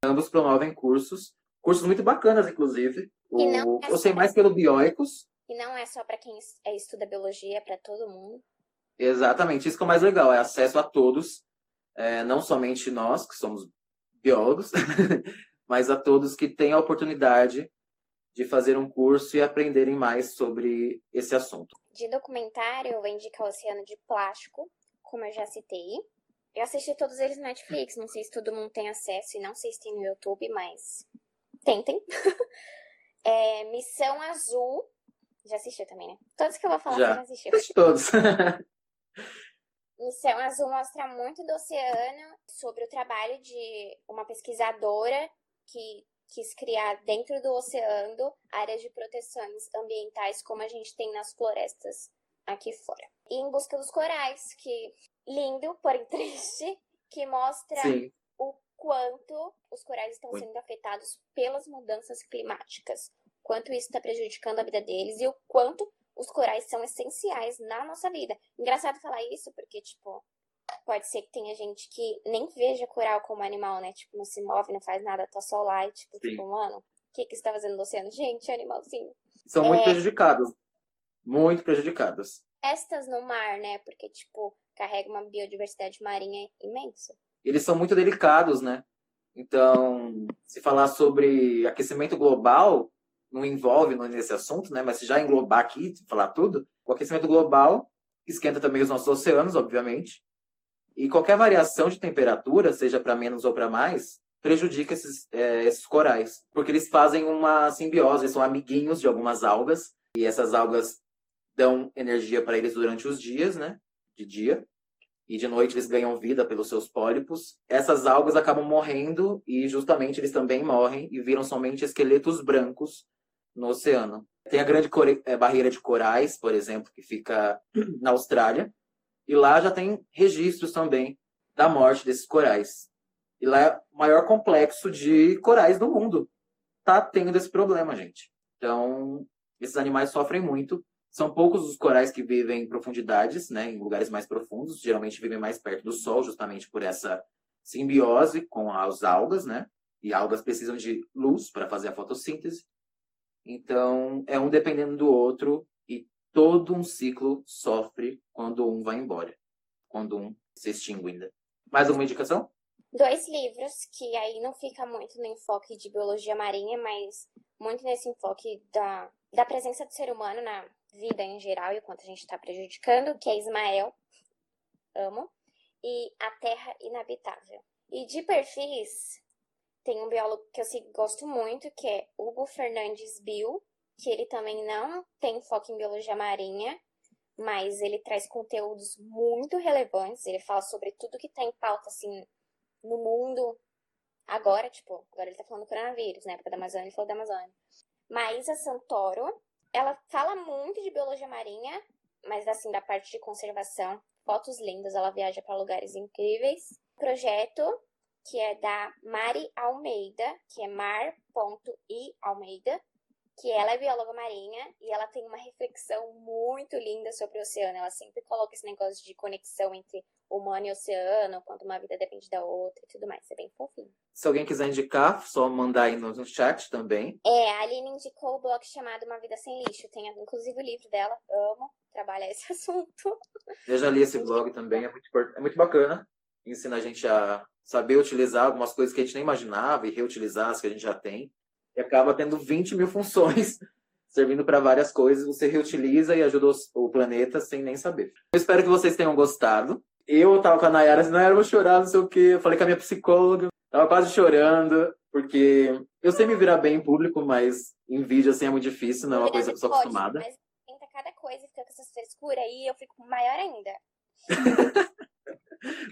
Ambos promovem cursos, cursos muito bacanas, inclusive. O, é eu sei mais pelo Bioicos. E não é só para quem é, estuda biologia, é para todo mundo. Exatamente, isso que é o mais legal, é acesso a todos, é, não somente nós, que somos biólogos, mas a todos que têm a oportunidade de fazer um curso e aprenderem mais sobre esse assunto. De documentário, eu vou indicar o Oceano de Plástico, como eu já citei. Eu assisti todos eles no Netflix, não sei se todo mundo tem acesso e não sei se tem no YouTube, mas tentem. é, Missão Azul, já assistiu também, né? Todos que eu vou falar já, já assistiu. Todos. Missão Azul mostra muito do oceano sobre o trabalho de uma pesquisadora que quis criar dentro do oceano áreas de proteções ambientais como a gente tem nas florestas aqui fora. E em busca dos corais, que lindo, porém triste, que mostra Sim. o quanto os corais estão sendo afetados pelas mudanças climáticas, quanto isso está prejudicando a vida deles e o quanto os corais são essenciais na nossa vida. Engraçado falar isso porque, tipo, pode ser que tenha gente que nem veja coral como animal, né? Tipo, não se move, não faz nada, tá só lá e, tipo, Sim. tipo mano, o que, que você tá fazendo no oceano? Gente, animalzinho. São muito é... prejudicados. Muito prejudicados. Estas no mar, né? Porque, tipo, carrega uma biodiversidade marinha imensa. Eles são muito delicados, né? Então, se falar sobre aquecimento global, não envolve nesse assunto, né? Mas se já englobar aqui, falar tudo, o aquecimento global esquenta também os nossos oceanos, obviamente. E qualquer variação de temperatura, seja para menos ou para mais, prejudica esses, é, esses corais. Porque eles fazem uma simbiose, eles são amiguinhos de algumas algas. E essas algas dão energia para eles durante os dias, né? De dia. E de noite eles ganham vida pelos seus pólipos. Essas algas acabam morrendo e justamente eles também morrem e viram somente esqueletos brancos no oceano. Tem a grande é, barreira de corais, por exemplo, que fica na Austrália. E lá já tem registros também da morte desses corais. E lá é o maior complexo de corais do mundo. Tá tendo esse problema, gente. Então, esses animais sofrem muito. São poucos os corais que vivem em profundidades, né, em lugares mais profundos. Geralmente vivem mais perto do sol, justamente por essa simbiose com as algas, né? E algas precisam de luz para fazer a fotossíntese. Então, é um dependendo do outro todo um ciclo sofre quando um vai embora, quando um se extingue ainda. Mais alguma indicação? Dois livros que aí não fica muito no enfoque de biologia marinha, mas muito nesse enfoque da, da presença do ser humano na vida em geral e o quanto a gente está prejudicando, que é Ismael, amo, e A Terra Inabitável. E de perfis, tem um biólogo que eu gosto muito, que é Hugo Fernandes Bill, que ele também não tem foco em biologia marinha, mas ele traz conteúdos muito relevantes. Ele fala sobre tudo que tem tá em pauta, assim, no mundo agora, tipo, agora ele tá falando do coronavírus, na época da Amazônia, ele falou da Amazônia. Maísa Santoro, ela fala muito de biologia marinha, mas assim, da parte de conservação, fotos lindas, ela viaja para lugares incríveis. Projeto que é da Mari Almeida, que é mar.i Almeida, que ela é bióloga marinha e ela tem uma reflexão muito linda sobre o oceano. Ela sempre coloca esse negócio de conexão entre humano e oceano, quanto uma vida depende da outra e tudo mais. É bem fofinho. Se alguém quiser indicar, só mandar aí no chat também. É, a Aline indicou o blog chamado Uma Vida Sem Lixo. Tem inclusive o livro dela. Amo trabalhar esse assunto. Eu já li esse blog também, é muito, é muito bacana. Ensina a gente a saber utilizar algumas coisas que a gente nem imaginava e reutilizar as que a gente já tem. E acaba tendo 20 mil funções servindo para várias coisas. Você reutiliza e ajuda o planeta sem nem saber. Eu espero que vocês tenham gostado. Eu tava com a Nayara, assim, Nayara, eu vou chorar, não sei o quê. Eu falei com a minha psicóloga, tava quase chorando, porque eu sei me virar bem em público, mas em vídeo, assim, é muito difícil, não é uma coisa que eu sou acostumada. Mas tenta cada coisa, fica com essas frescuras aí, eu fico maior ainda.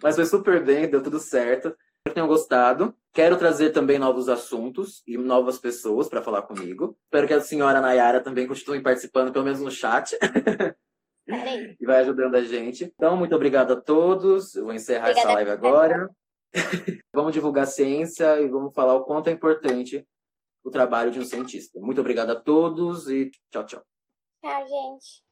Mas foi super bem, deu tudo certo. Espero que tenham gostado. Quero trazer também novos assuntos e novas pessoas para falar comigo. Espero que a senhora Nayara também continue participando, pelo menos no chat. e vai ajudando a gente. Então, muito obrigado a todos. Eu vou encerrar Obrigada essa live agora. vamos divulgar ciência e vamos falar o quanto é importante o trabalho de um cientista. Muito obrigado a todos e tchau, tchau. Tchau, gente.